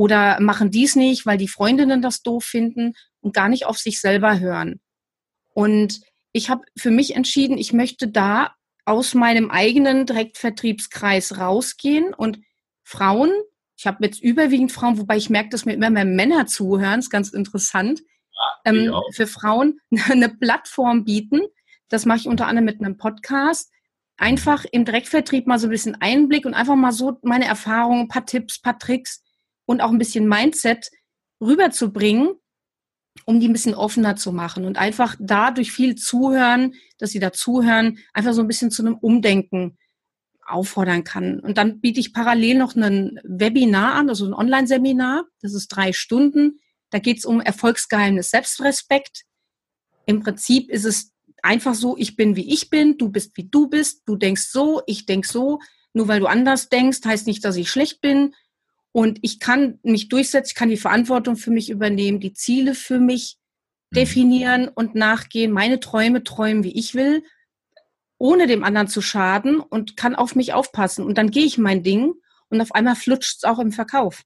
oder machen dies nicht, weil die Freundinnen das doof finden und gar nicht auf sich selber hören. Und ich habe für mich entschieden, ich möchte da aus meinem eigenen Direktvertriebskreis rausgehen und Frauen, ich habe jetzt überwiegend Frauen, wobei ich merke, dass mir immer mehr Männer zuhören, ist ganz interessant, ähm, für Frauen [LAUGHS] eine Plattform bieten. Das mache ich unter anderem mit einem Podcast. Einfach im Direktvertrieb mal so ein bisschen Einblick und einfach mal so meine Erfahrungen, ein paar Tipps, ein paar Tricks, und auch ein bisschen Mindset rüberzubringen, um die ein bisschen offener zu machen und einfach dadurch viel zuhören, dass sie da zuhören, einfach so ein bisschen zu einem Umdenken auffordern kann. Und dann biete ich parallel noch ein Webinar an, also ein Online-Seminar. Das ist drei Stunden. Da geht es um Erfolgsgeheimnis Selbstrespekt. Im Prinzip ist es einfach so, ich bin wie ich bin, du bist wie du bist, du denkst so, ich denk so. Nur weil du anders denkst, heißt nicht, dass ich schlecht bin. Und ich kann mich durchsetzen, ich kann die Verantwortung für mich übernehmen, die Ziele für mich mhm. definieren und nachgehen, meine Träume träumen, wie ich will, ohne dem anderen zu schaden und kann auf mich aufpassen. Und dann gehe ich mein Ding und auf einmal flutscht es auch im Verkauf.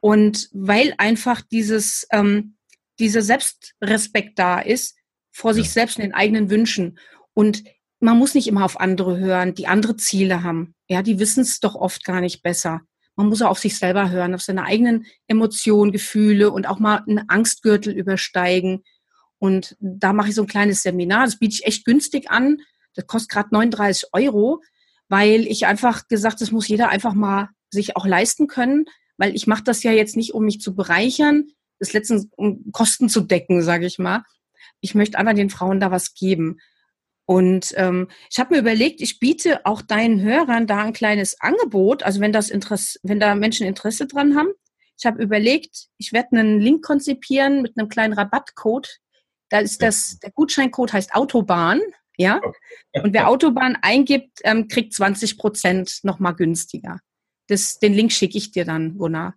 Und weil einfach dieses, ähm, dieser Selbstrespekt da ist, vor sich selbst und den eigenen Wünschen. Und man muss nicht immer auf andere hören, die andere Ziele haben. Ja, die wissen es doch oft gar nicht besser. Man muss auch auf sich selber hören, auf seine eigenen Emotionen, Gefühle und auch mal einen Angstgürtel übersteigen. Und da mache ich so ein kleines Seminar. Das biete ich echt günstig an. Das kostet gerade 39 Euro, weil ich einfach gesagt, das muss jeder einfach mal sich auch leisten können, weil ich mache das ja jetzt nicht, um mich zu bereichern, das letztens um Kosten zu decken, sage ich mal. Ich möchte einfach den Frauen da was geben. Und ähm, ich habe mir überlegt, ich biete auch deinen Hörern da ein kleines Angebot, also wenn das Interesse, wenn da Menschen Interesse dran haben. Ich habe überlegt, ich werde einen Link konzipieren mit einem kleinen Rabattcode. Da ist das, der Gutscheincode heißt Autobahn, ja. Und wer Autobahn eingibt, ähm, kriegt 20 Prozent nochmal günstiger. Das, den Link schicke ich dir dann, Gunnar.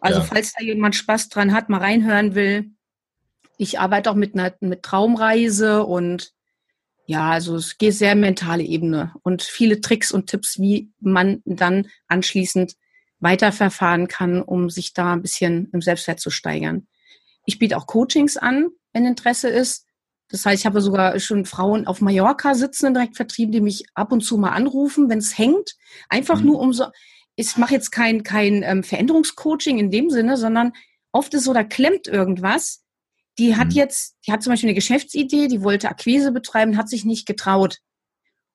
Also ja. falls da jemand Spaß dran hat, mal reinhören will. Ich arbeite auch mit einer mit Traumreise und ja, also es geht sehr mentale Ebene und viele Tricks und Tipps, wie man dann anschließend weiterverfahren kann, um sich da ein bisschen im Selbstwert zu steigern. Ich biete auch Coachings an, wenn Interesse ist. Das heißt, ich habe sogar schon Frauen auf Mallorca sitzen, direkt vertrieben, die mich ab und zu mal anrufen, wenn es hängt. Einfach mhm. nur um so, ich mache jetzt kein, kein ähm, Veränderungscoaching in dem Sinne, sondern oft ist so, da klemmt irgendwas die hat mhm. jetzt, die hat zum Beispiel eine Geschäftsidee, die wollte Akquise betreiben, hat sich nicht getraut.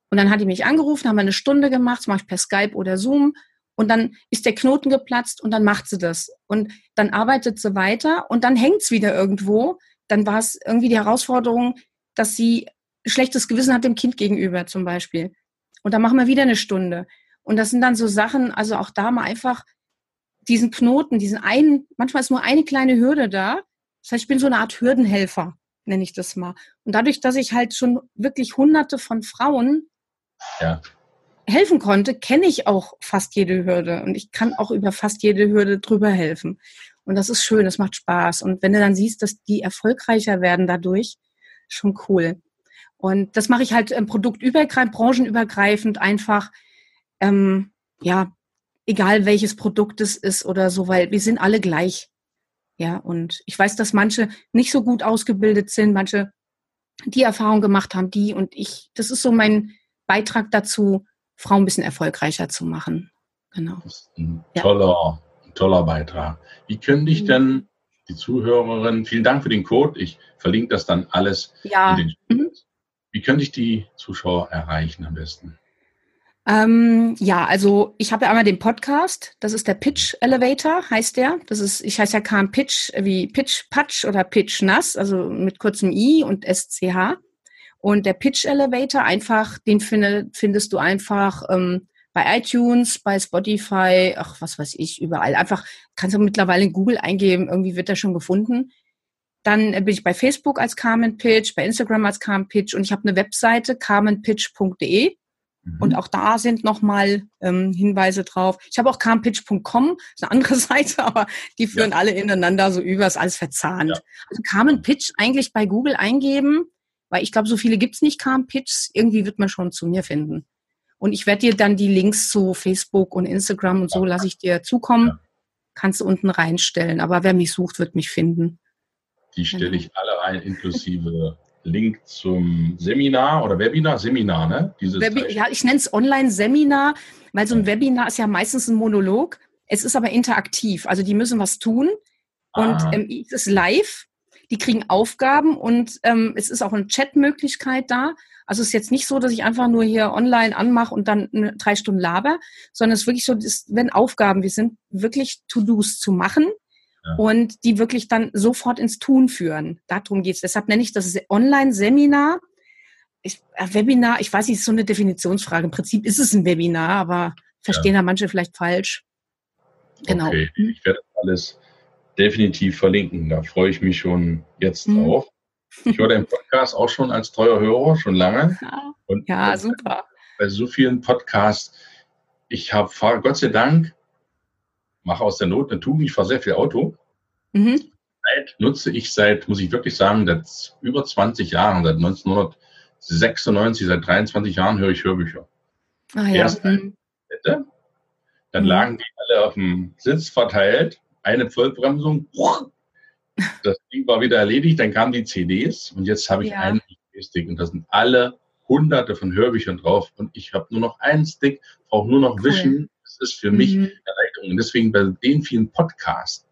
Und dann hat die mich angerufen, haben wir eine Stunde gemacht, das mache ich per Skype oder Zoom. und dann ist der Knoten geplatzt und dann macht sie das. Und dann arbeitet sie weiter und dann hängt es wieder irgendwo. Dann war es irgendwie die Herausforderung, dass sie schlechtes Gewissen hat dem Kind gegenüber zum Beispiel. Und dann machen wir wieder eine Stunde. Und das sind dann so Sachen, also auch da mal einfach diesen Knoten, diesen einen, manchmal ist nur eine kleine Hürde da. Das heißt, ich bin so eine Art Hürdenhelfer, nenne ich das mal. Und dadurch, dass ich halt schon wirklich hunderte von Frauen ja. helfen konnte, kenne ich auch fast jede Hürde. Und ich kann auch über fast jede Hürde drüber helfen. Und das ist schön, das macht Spaß. Und wenn du dann siehst, dass die erfolgreicher werden dadurch, schon cool. Und das mache ich halt ähm, produktübergreifend, branchenübergreifend einfach, ähm, ja, egal welches Produkt es ist oder so, weil wir sind alle gleich. Ja, und ich weiß, dass manche nicht so gut ausgebildet sind, manche die Erfahrung gemacht haben, die und ich, das ist so mein Beitrag dazu, Frauen ein bisschen erfolgreicher zu machen. Genau. Das ist ein toller, ja. toller Beitrag. Wie können dich mhm. denn die Zuhörerinnen, vielen Dank für den Code, ich verlinke das dann alles ja. in den mhm. Wie könnte ich die Zuschauer erreichen am besten? Ähm, ja, also ich habe ja einmal den Podcast, das ist der Pitch Elevator, heißt der. Das ist, ich heiße ja KM Pitch wie Pitch Patch oder Pitch Nass, also mit kurzem I und SCH. Und der Pitch Elevator, einfach, den finde, findest du einfach ähm, bei iTunes, bei Spotify, ach, was weiß ich, überall. Einfach kannst du mittlerweile in Google eingeben, irgendwie wird er schon gefunden. Dann bin ich bei Facebook als Carmen Pitch, bei Instagram als Carmen Pitch und ich habe eine Webseite carmenpitch.de. Mhm. Und auch da sind nochmal ähm, Hinweise drauf. Ich habe auch carmenpitch.com, ist eine andere [LAUGHS] Seite, aber die führen ja. alle ineinander so über, ist alles verzahnt. Ja. Also Carmen Pitch eigentlich bei Google eingeben, weil ich glaube, so viele gibt's nicht, Carmen Pitchs. Irgendwie wird man schon zu mir finden. Und ich werde dir dann die Links zu Facebook und Instagram und so lasse ich dir zukommen. Ja. Kannst du unten reinstellen. Aber wer mich sucht, wird mich finden. Die stelle ich alle ein, inklusive Link zum Seminar oder Webinar, Seminar, ne? Dieses Webi ja, ich nenne es Online-Seminar, weil so ein Webinar ist ja meistens ein Monolog. Es ist aber interaktiv, also die müssen was tun und ah. ähm, es ist live. Die kriegen Aufgaben und ähm, es ist auch eine Chatmöglichkeit da. Also es ist jetzt nicht so, dass ich einfach nur hier online anmache und dann drei Stunden laber, sondern es ist wirklich so, es werden Aufgaben. Wir sind wirklich To-Dos zu machen und die wirklich dann sofort ins Tun führen. Darum geht's. Deshalb nenne ich das Online-Seminar. Äh, Webinar, ich weiß nicht, ist so eine Definitionsfrage. Im Prinzip ist es ein Webinar, aber verstehen ja. da manche vielleicht falsch. Genau. Okay, ich werde alles definitiv verlinken. Da freue ich mich schon jetzt mhm. drauf. Ich höre den Podcast auch schon als treuer Hörer, schon lange. Ja, Und ja super. Bei so vielen Podcasts. Ich habe, Gott sei Dank, mache aus der Not eine Tugend. Ich fahre sehr viel Auto. Mhm. Nutze ich seit, muss ich wirklich sagen, seit über 20 Jahren, seit 1996, seit 23 Jahren höre ich Hörbücher. Ah, ja. Erst mhm. dann mhm. lagen die alle auf dem Sitz verteilt, eine Vollbremsung, das Ding war wieder erledigt, dann kamen die CDs und jetzt habe ich ja. einen Stick und da sind alle hunderte von Hörbüchern drauf und ich habe nur noch einen Stick, brauche nur noch wischen. Das ist für mich mhm. Und deswegen bei den vielen Podcasts,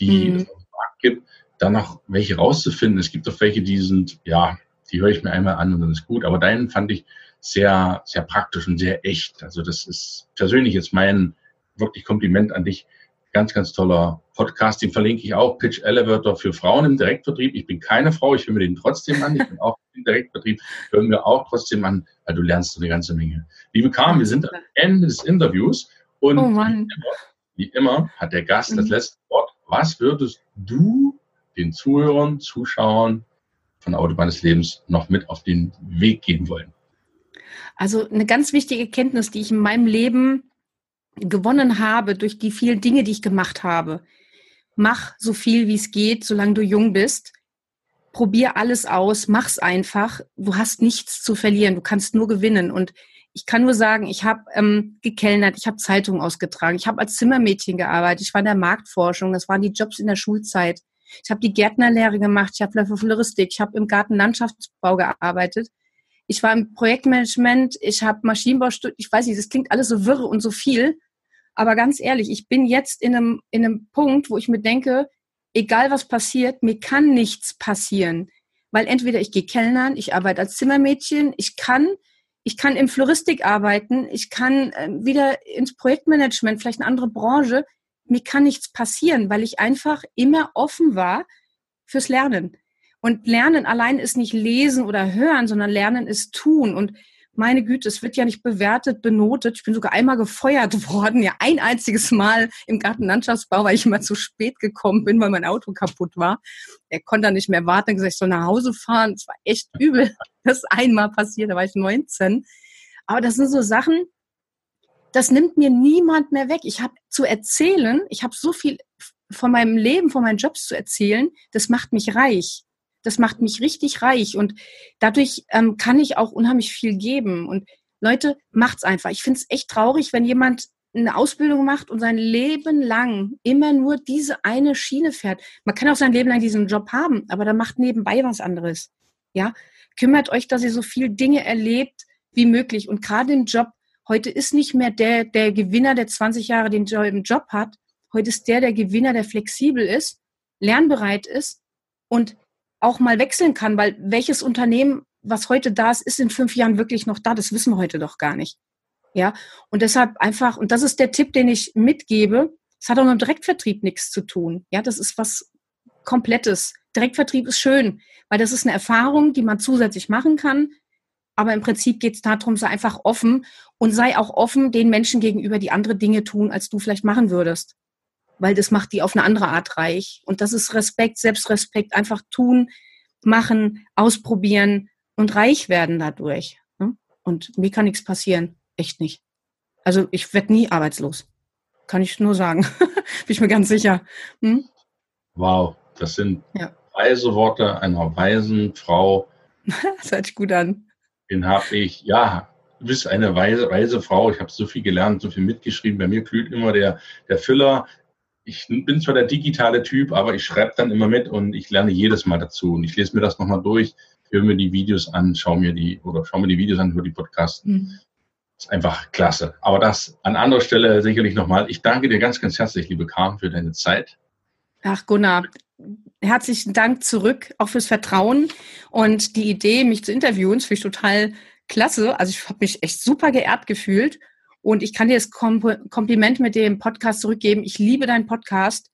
die mhm. es auf dem Markt gibt, dann noch welche rauszufinden. Es gibt auch welche, die sind, ja, die höre ich mir einmal an und dann ist gut. Aber deinen fand ich sehr, sehr praktisch und sehr echt. Also das ist persönlich jetzt mein wirklich Kompliment an dich. Ganz, ganz toller Podcast. Den verlinke ich auch. Pitch Elevator für Frauen im Direktvertrieb. Ich bin keine Frau. Ich höre mir den trotzdem an. Ich bin auch im Direktvertrieb. Hören wir auch trotzdem an, weil du lernst eine ganze Menge. Liebe Carmen, wir sind am Ende des Interviews. Und oh. Wie, immer, wie immer hat der Gast mhm. das letzte Wort. Was würdest du den Zuhörern, Zuschauern von Autobahn des Lebens noch mit auf den Weg geben wollen? Also eine ganz wichtige Kenntnis, die ich in meinem Leben gewonnen habe durch die vielen Dinge, die ich gemacht habe. Mach so viel, wie es geht, solange du jung bist. Probier alles aus, mach's einfach. Du hast nichts zu verlieren, du kannst nur gewinnen. Und ich kann nur sagen, ich habe ähm, gekellnert, ich habe Zeitungen ausgetragen, ich habe als Zimmermädchen gearbeitet, ich war in der Marktforschung, das waren die Jobs in der Schulzeit. Ich habe die Gärtnerlehre gemacht, ich habe Floristik, ich habe im Gartenlandschaftsbau gearbeitet. Ich war im Projektmanagement, ich habe Maschinenbau studiert, ich weiß nicht, das klingt alles so wirre und so viel. Aber ganz ehrlich, ich bin jetzt in einem, in einem Punkt, wo ich mir denke, egal was passiert, mir kann nichts passieren. Weil entweder ich gehe kellnern, ich arbeite als Zimmermädchen, ich kann ich kann im Floristik arbeiten, ich kann äh, wieder ins Projektmanagement, vielleicht eine andere Branche. Mir kann nichts passieren, weil ich einfach immer offen war fürs Lernen. Und Lernen allein ist nicht lesen oder hören, sondern Lernen ist tun. Und meine Güte, es wird ja nicht bewertet, benotet. Ich bin sogar einmal gefeuert [LAUGHS] worden, ja ein einziges Mal im Gartenlandschaftsbau, weil ich immer zu spät gekommen bin, weil mein Auto kaputt war. Er konnte dann nicht mehr warten, gesagt, ich soll nach Hause fahren. Es war echt [LAUGHS] übel. Das einmal passiert, da war ich 19. Aber das sind so Sachen, das nimmt mir niemand mehr weg. Ich habe zu erzählen, ich habe so viel von meinem Leben, von meinen Jobs zu erzählen, das macht mich reich. Das macht mich richtig reich und dadurch ähm, kann ich auch unheimlich viel geben. Und Leute, macht's einfach. Ich finde es echt traurig, wenn jemand eine Ausbildung macht und sein Leben lang immer nur diese eine Schiene fährt. Man kann auch sein Leben lang diesen Job haben, aber da macht nebenbei was anderes. Ja, kümmert euch, dass ihr so viel Dinge erlebt wie möglich. Und gerade im Job, heute ist nicht mehr der, der Gewinner, der 20 Jahre den Job hat. Heute ist der der Gewinner, der flexibel ist, lernbereit ist und auch mal wechseln kann, weil welches Unternehmen, was heute da ist, ist in fünf Jahren wirklich noch da? Das wissen wir heute doch gar nicht. Ja, und deshalb einfach, und das ist der Tipp, den ich mitgebe, es hat auch mit dem Direktvertrieb nichts zu tun. Ja, das ist was Komplettes. Direktvertrieb ist schön, weil das ist eine Erfahrung, die man zusätzlich machen kann. Aber im Prinzip geht es darum, sei einfach offen und sei auch offen den Menschen gegenüber, die andere Dinge tun, als du vielleicht machen würdest weil das macht die auf eine andere Art reich. Und das ist Respekt, Selbstrespekt, einfach tun, machen, ausprobieren und reich werden dadurch. Ne? Und mir kann nichts passieren. Echt nicht. Also ich werde nie arbeitslos. Kann ich nur sagen. [LAUGHS] Bin ich mir ganz sicher. Hm? Wow, das sind ja. weise Worte einer weisen Frau. [LAUGHS] das hört sich gut an. Den habe ich, ja, du bist eine weise, weise Frau. Ich habe so viel gelernt, so viel mitgeschrieben. Bei mir glüht immer der, der Füller ich bin zwar der digitale Typ, aber ich schreibe dann immer mit und ich lerne jedes Mal dazu. Und ich lese mir das nochmal durch, höre mir die Videos an, schaue mir die oder schaue mir die Videos an, höre die Podcasts. Mhm. Ist einfach klasse. Aber das an anderer Stelle sicherlich nochmal. Ich danke dir ganz, ganz herzlich, liebe Karin, für deine Zeit. Ach, Gunnar, herzlichen Dank zurück, auch fürs Vertrauen und die Idee, mich zu interviewen, das finde ich total klasse. Also ich habe mich echt super geehrt gefühlt und ich kann dir das Kompliment mit dem Podcast zurückgeben. Ich liebe deinen Podcast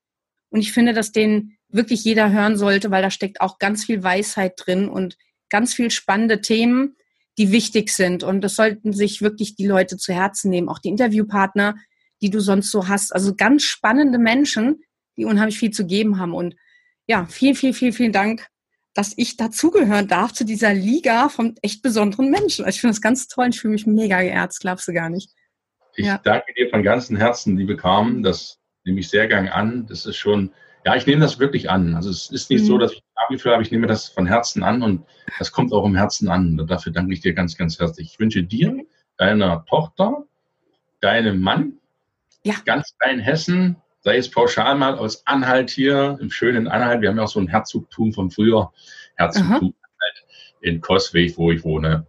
und ich finde, dass den wirklich jeder hören sollte, weil da steckt auch ganz viel Weisheit drin und ganz viel spannende Themen, die wichtig sind. Und das sollten sich wirklich die Leute zu Herzen nehmen, auch die Interviewpartner, die du sonst so hast. Also ganz spannende Menschen, die unheimlich viel zu geben haben. Und ja, vielen, vielen, vielen, vielen Dank, dass ich dazugehören darf zu dieser Liga von echt besonderen Menschen. Also ich finde das ganz toll. Ich fühle mich mega geehrt, glaubst du gar nicht. Ich ja. danke dir von ganzem Herzen, liebe Carmen. Das nehme ich sehr gern an. Das ist schon, ja, ich nehme das wirklich an. Also es ist nicht mhm. so, dass ich Abi habe, ich nehme das von Herzen an und das kommt auch im Herzen an. Und dafür danke ich dir ganz, ganz herzlich. Ich wünsche dir, deiner Tochter, deinem Mann, ja. ganz dein Hessen, sei es pauschal mal aus Anhalt hier, im schönen Anhalt. Wir haben ja auch so ein Herzogtum von früher. Herzogtum in Koswig, wo ich wohne.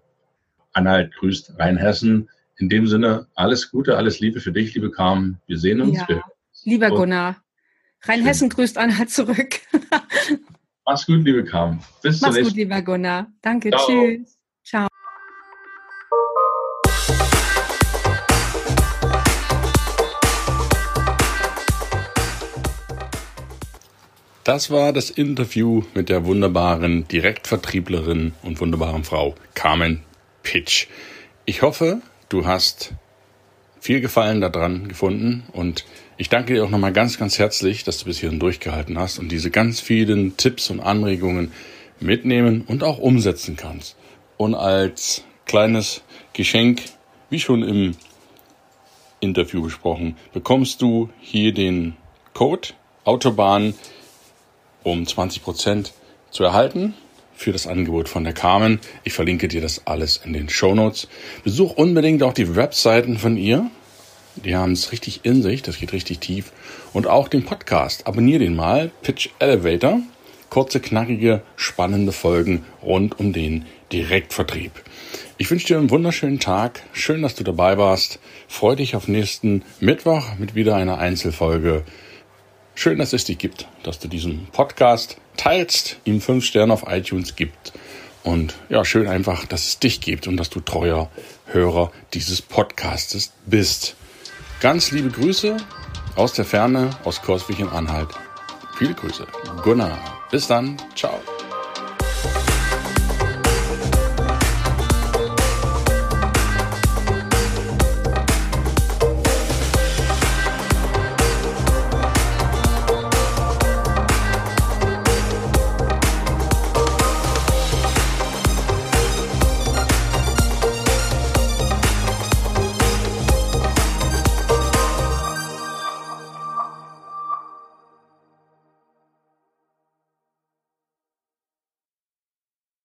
Anhalt grüßt Rheinhessen in dem Sinne, alles Gute, alles Liebe für dich, liebe Carmen. Wir sehen uns. Ja. Lieber Gunnar, Rheinhessen grüßt Anhalt zurück. [LAUGHS] Mach's gut, liebe Carmen. Bis Mach's gut, lieber Gunnar. Danke, Ciao. tschüss. Ciao. Das war das Interview mit der wunderbaren Direktvertrieblerin und wunderbaren Frau Carmen Pitch. Ich hoffe, Du hast viel Gefallen daran gefunden und ich danke dir auch nochmal ganz, ganz herzlich, dass du bis hierhin durchgehalten hast und diese ganz vielen Tipps und Anregungen mitnehmen und auch umsetzen kannst. Und als kleines Geschenk, wie schon im Interview besprochen, bekommst du hier den Code Autobahn um 20% zu erhalten für das Angebot von der Carmen. Ich verlinke dir das alles in den Show Notes. Besuch unbedingt auch die Webseiten von ihr. Die haben es richtig in sich, das geht richtig tief. Und auch den Podcast. Abonnier den mal. Pitch Elevator. Kurze, knackige, spannende Folgen rund um den Direktvertrieb. Ich wünsche dir einen wunderschönen Tag. Schön, dass du dabei warst. Freue dich auf nächsten Mittwoch mit wieder einer Einzelfolge. Schön, dass es dich gibt, dass du diesen Podcast teilst, ihm fünf Sterne auf iTunes gibt Und ja, schön einfach, dass es dich gibt und dass du treuer Hörer dieses Podcastes bist. Ganz liebe Grüße aus der Ferne, aus Korsvich in Anhalt. Viele Grüße. Gunnar. Bis dann. Ciao.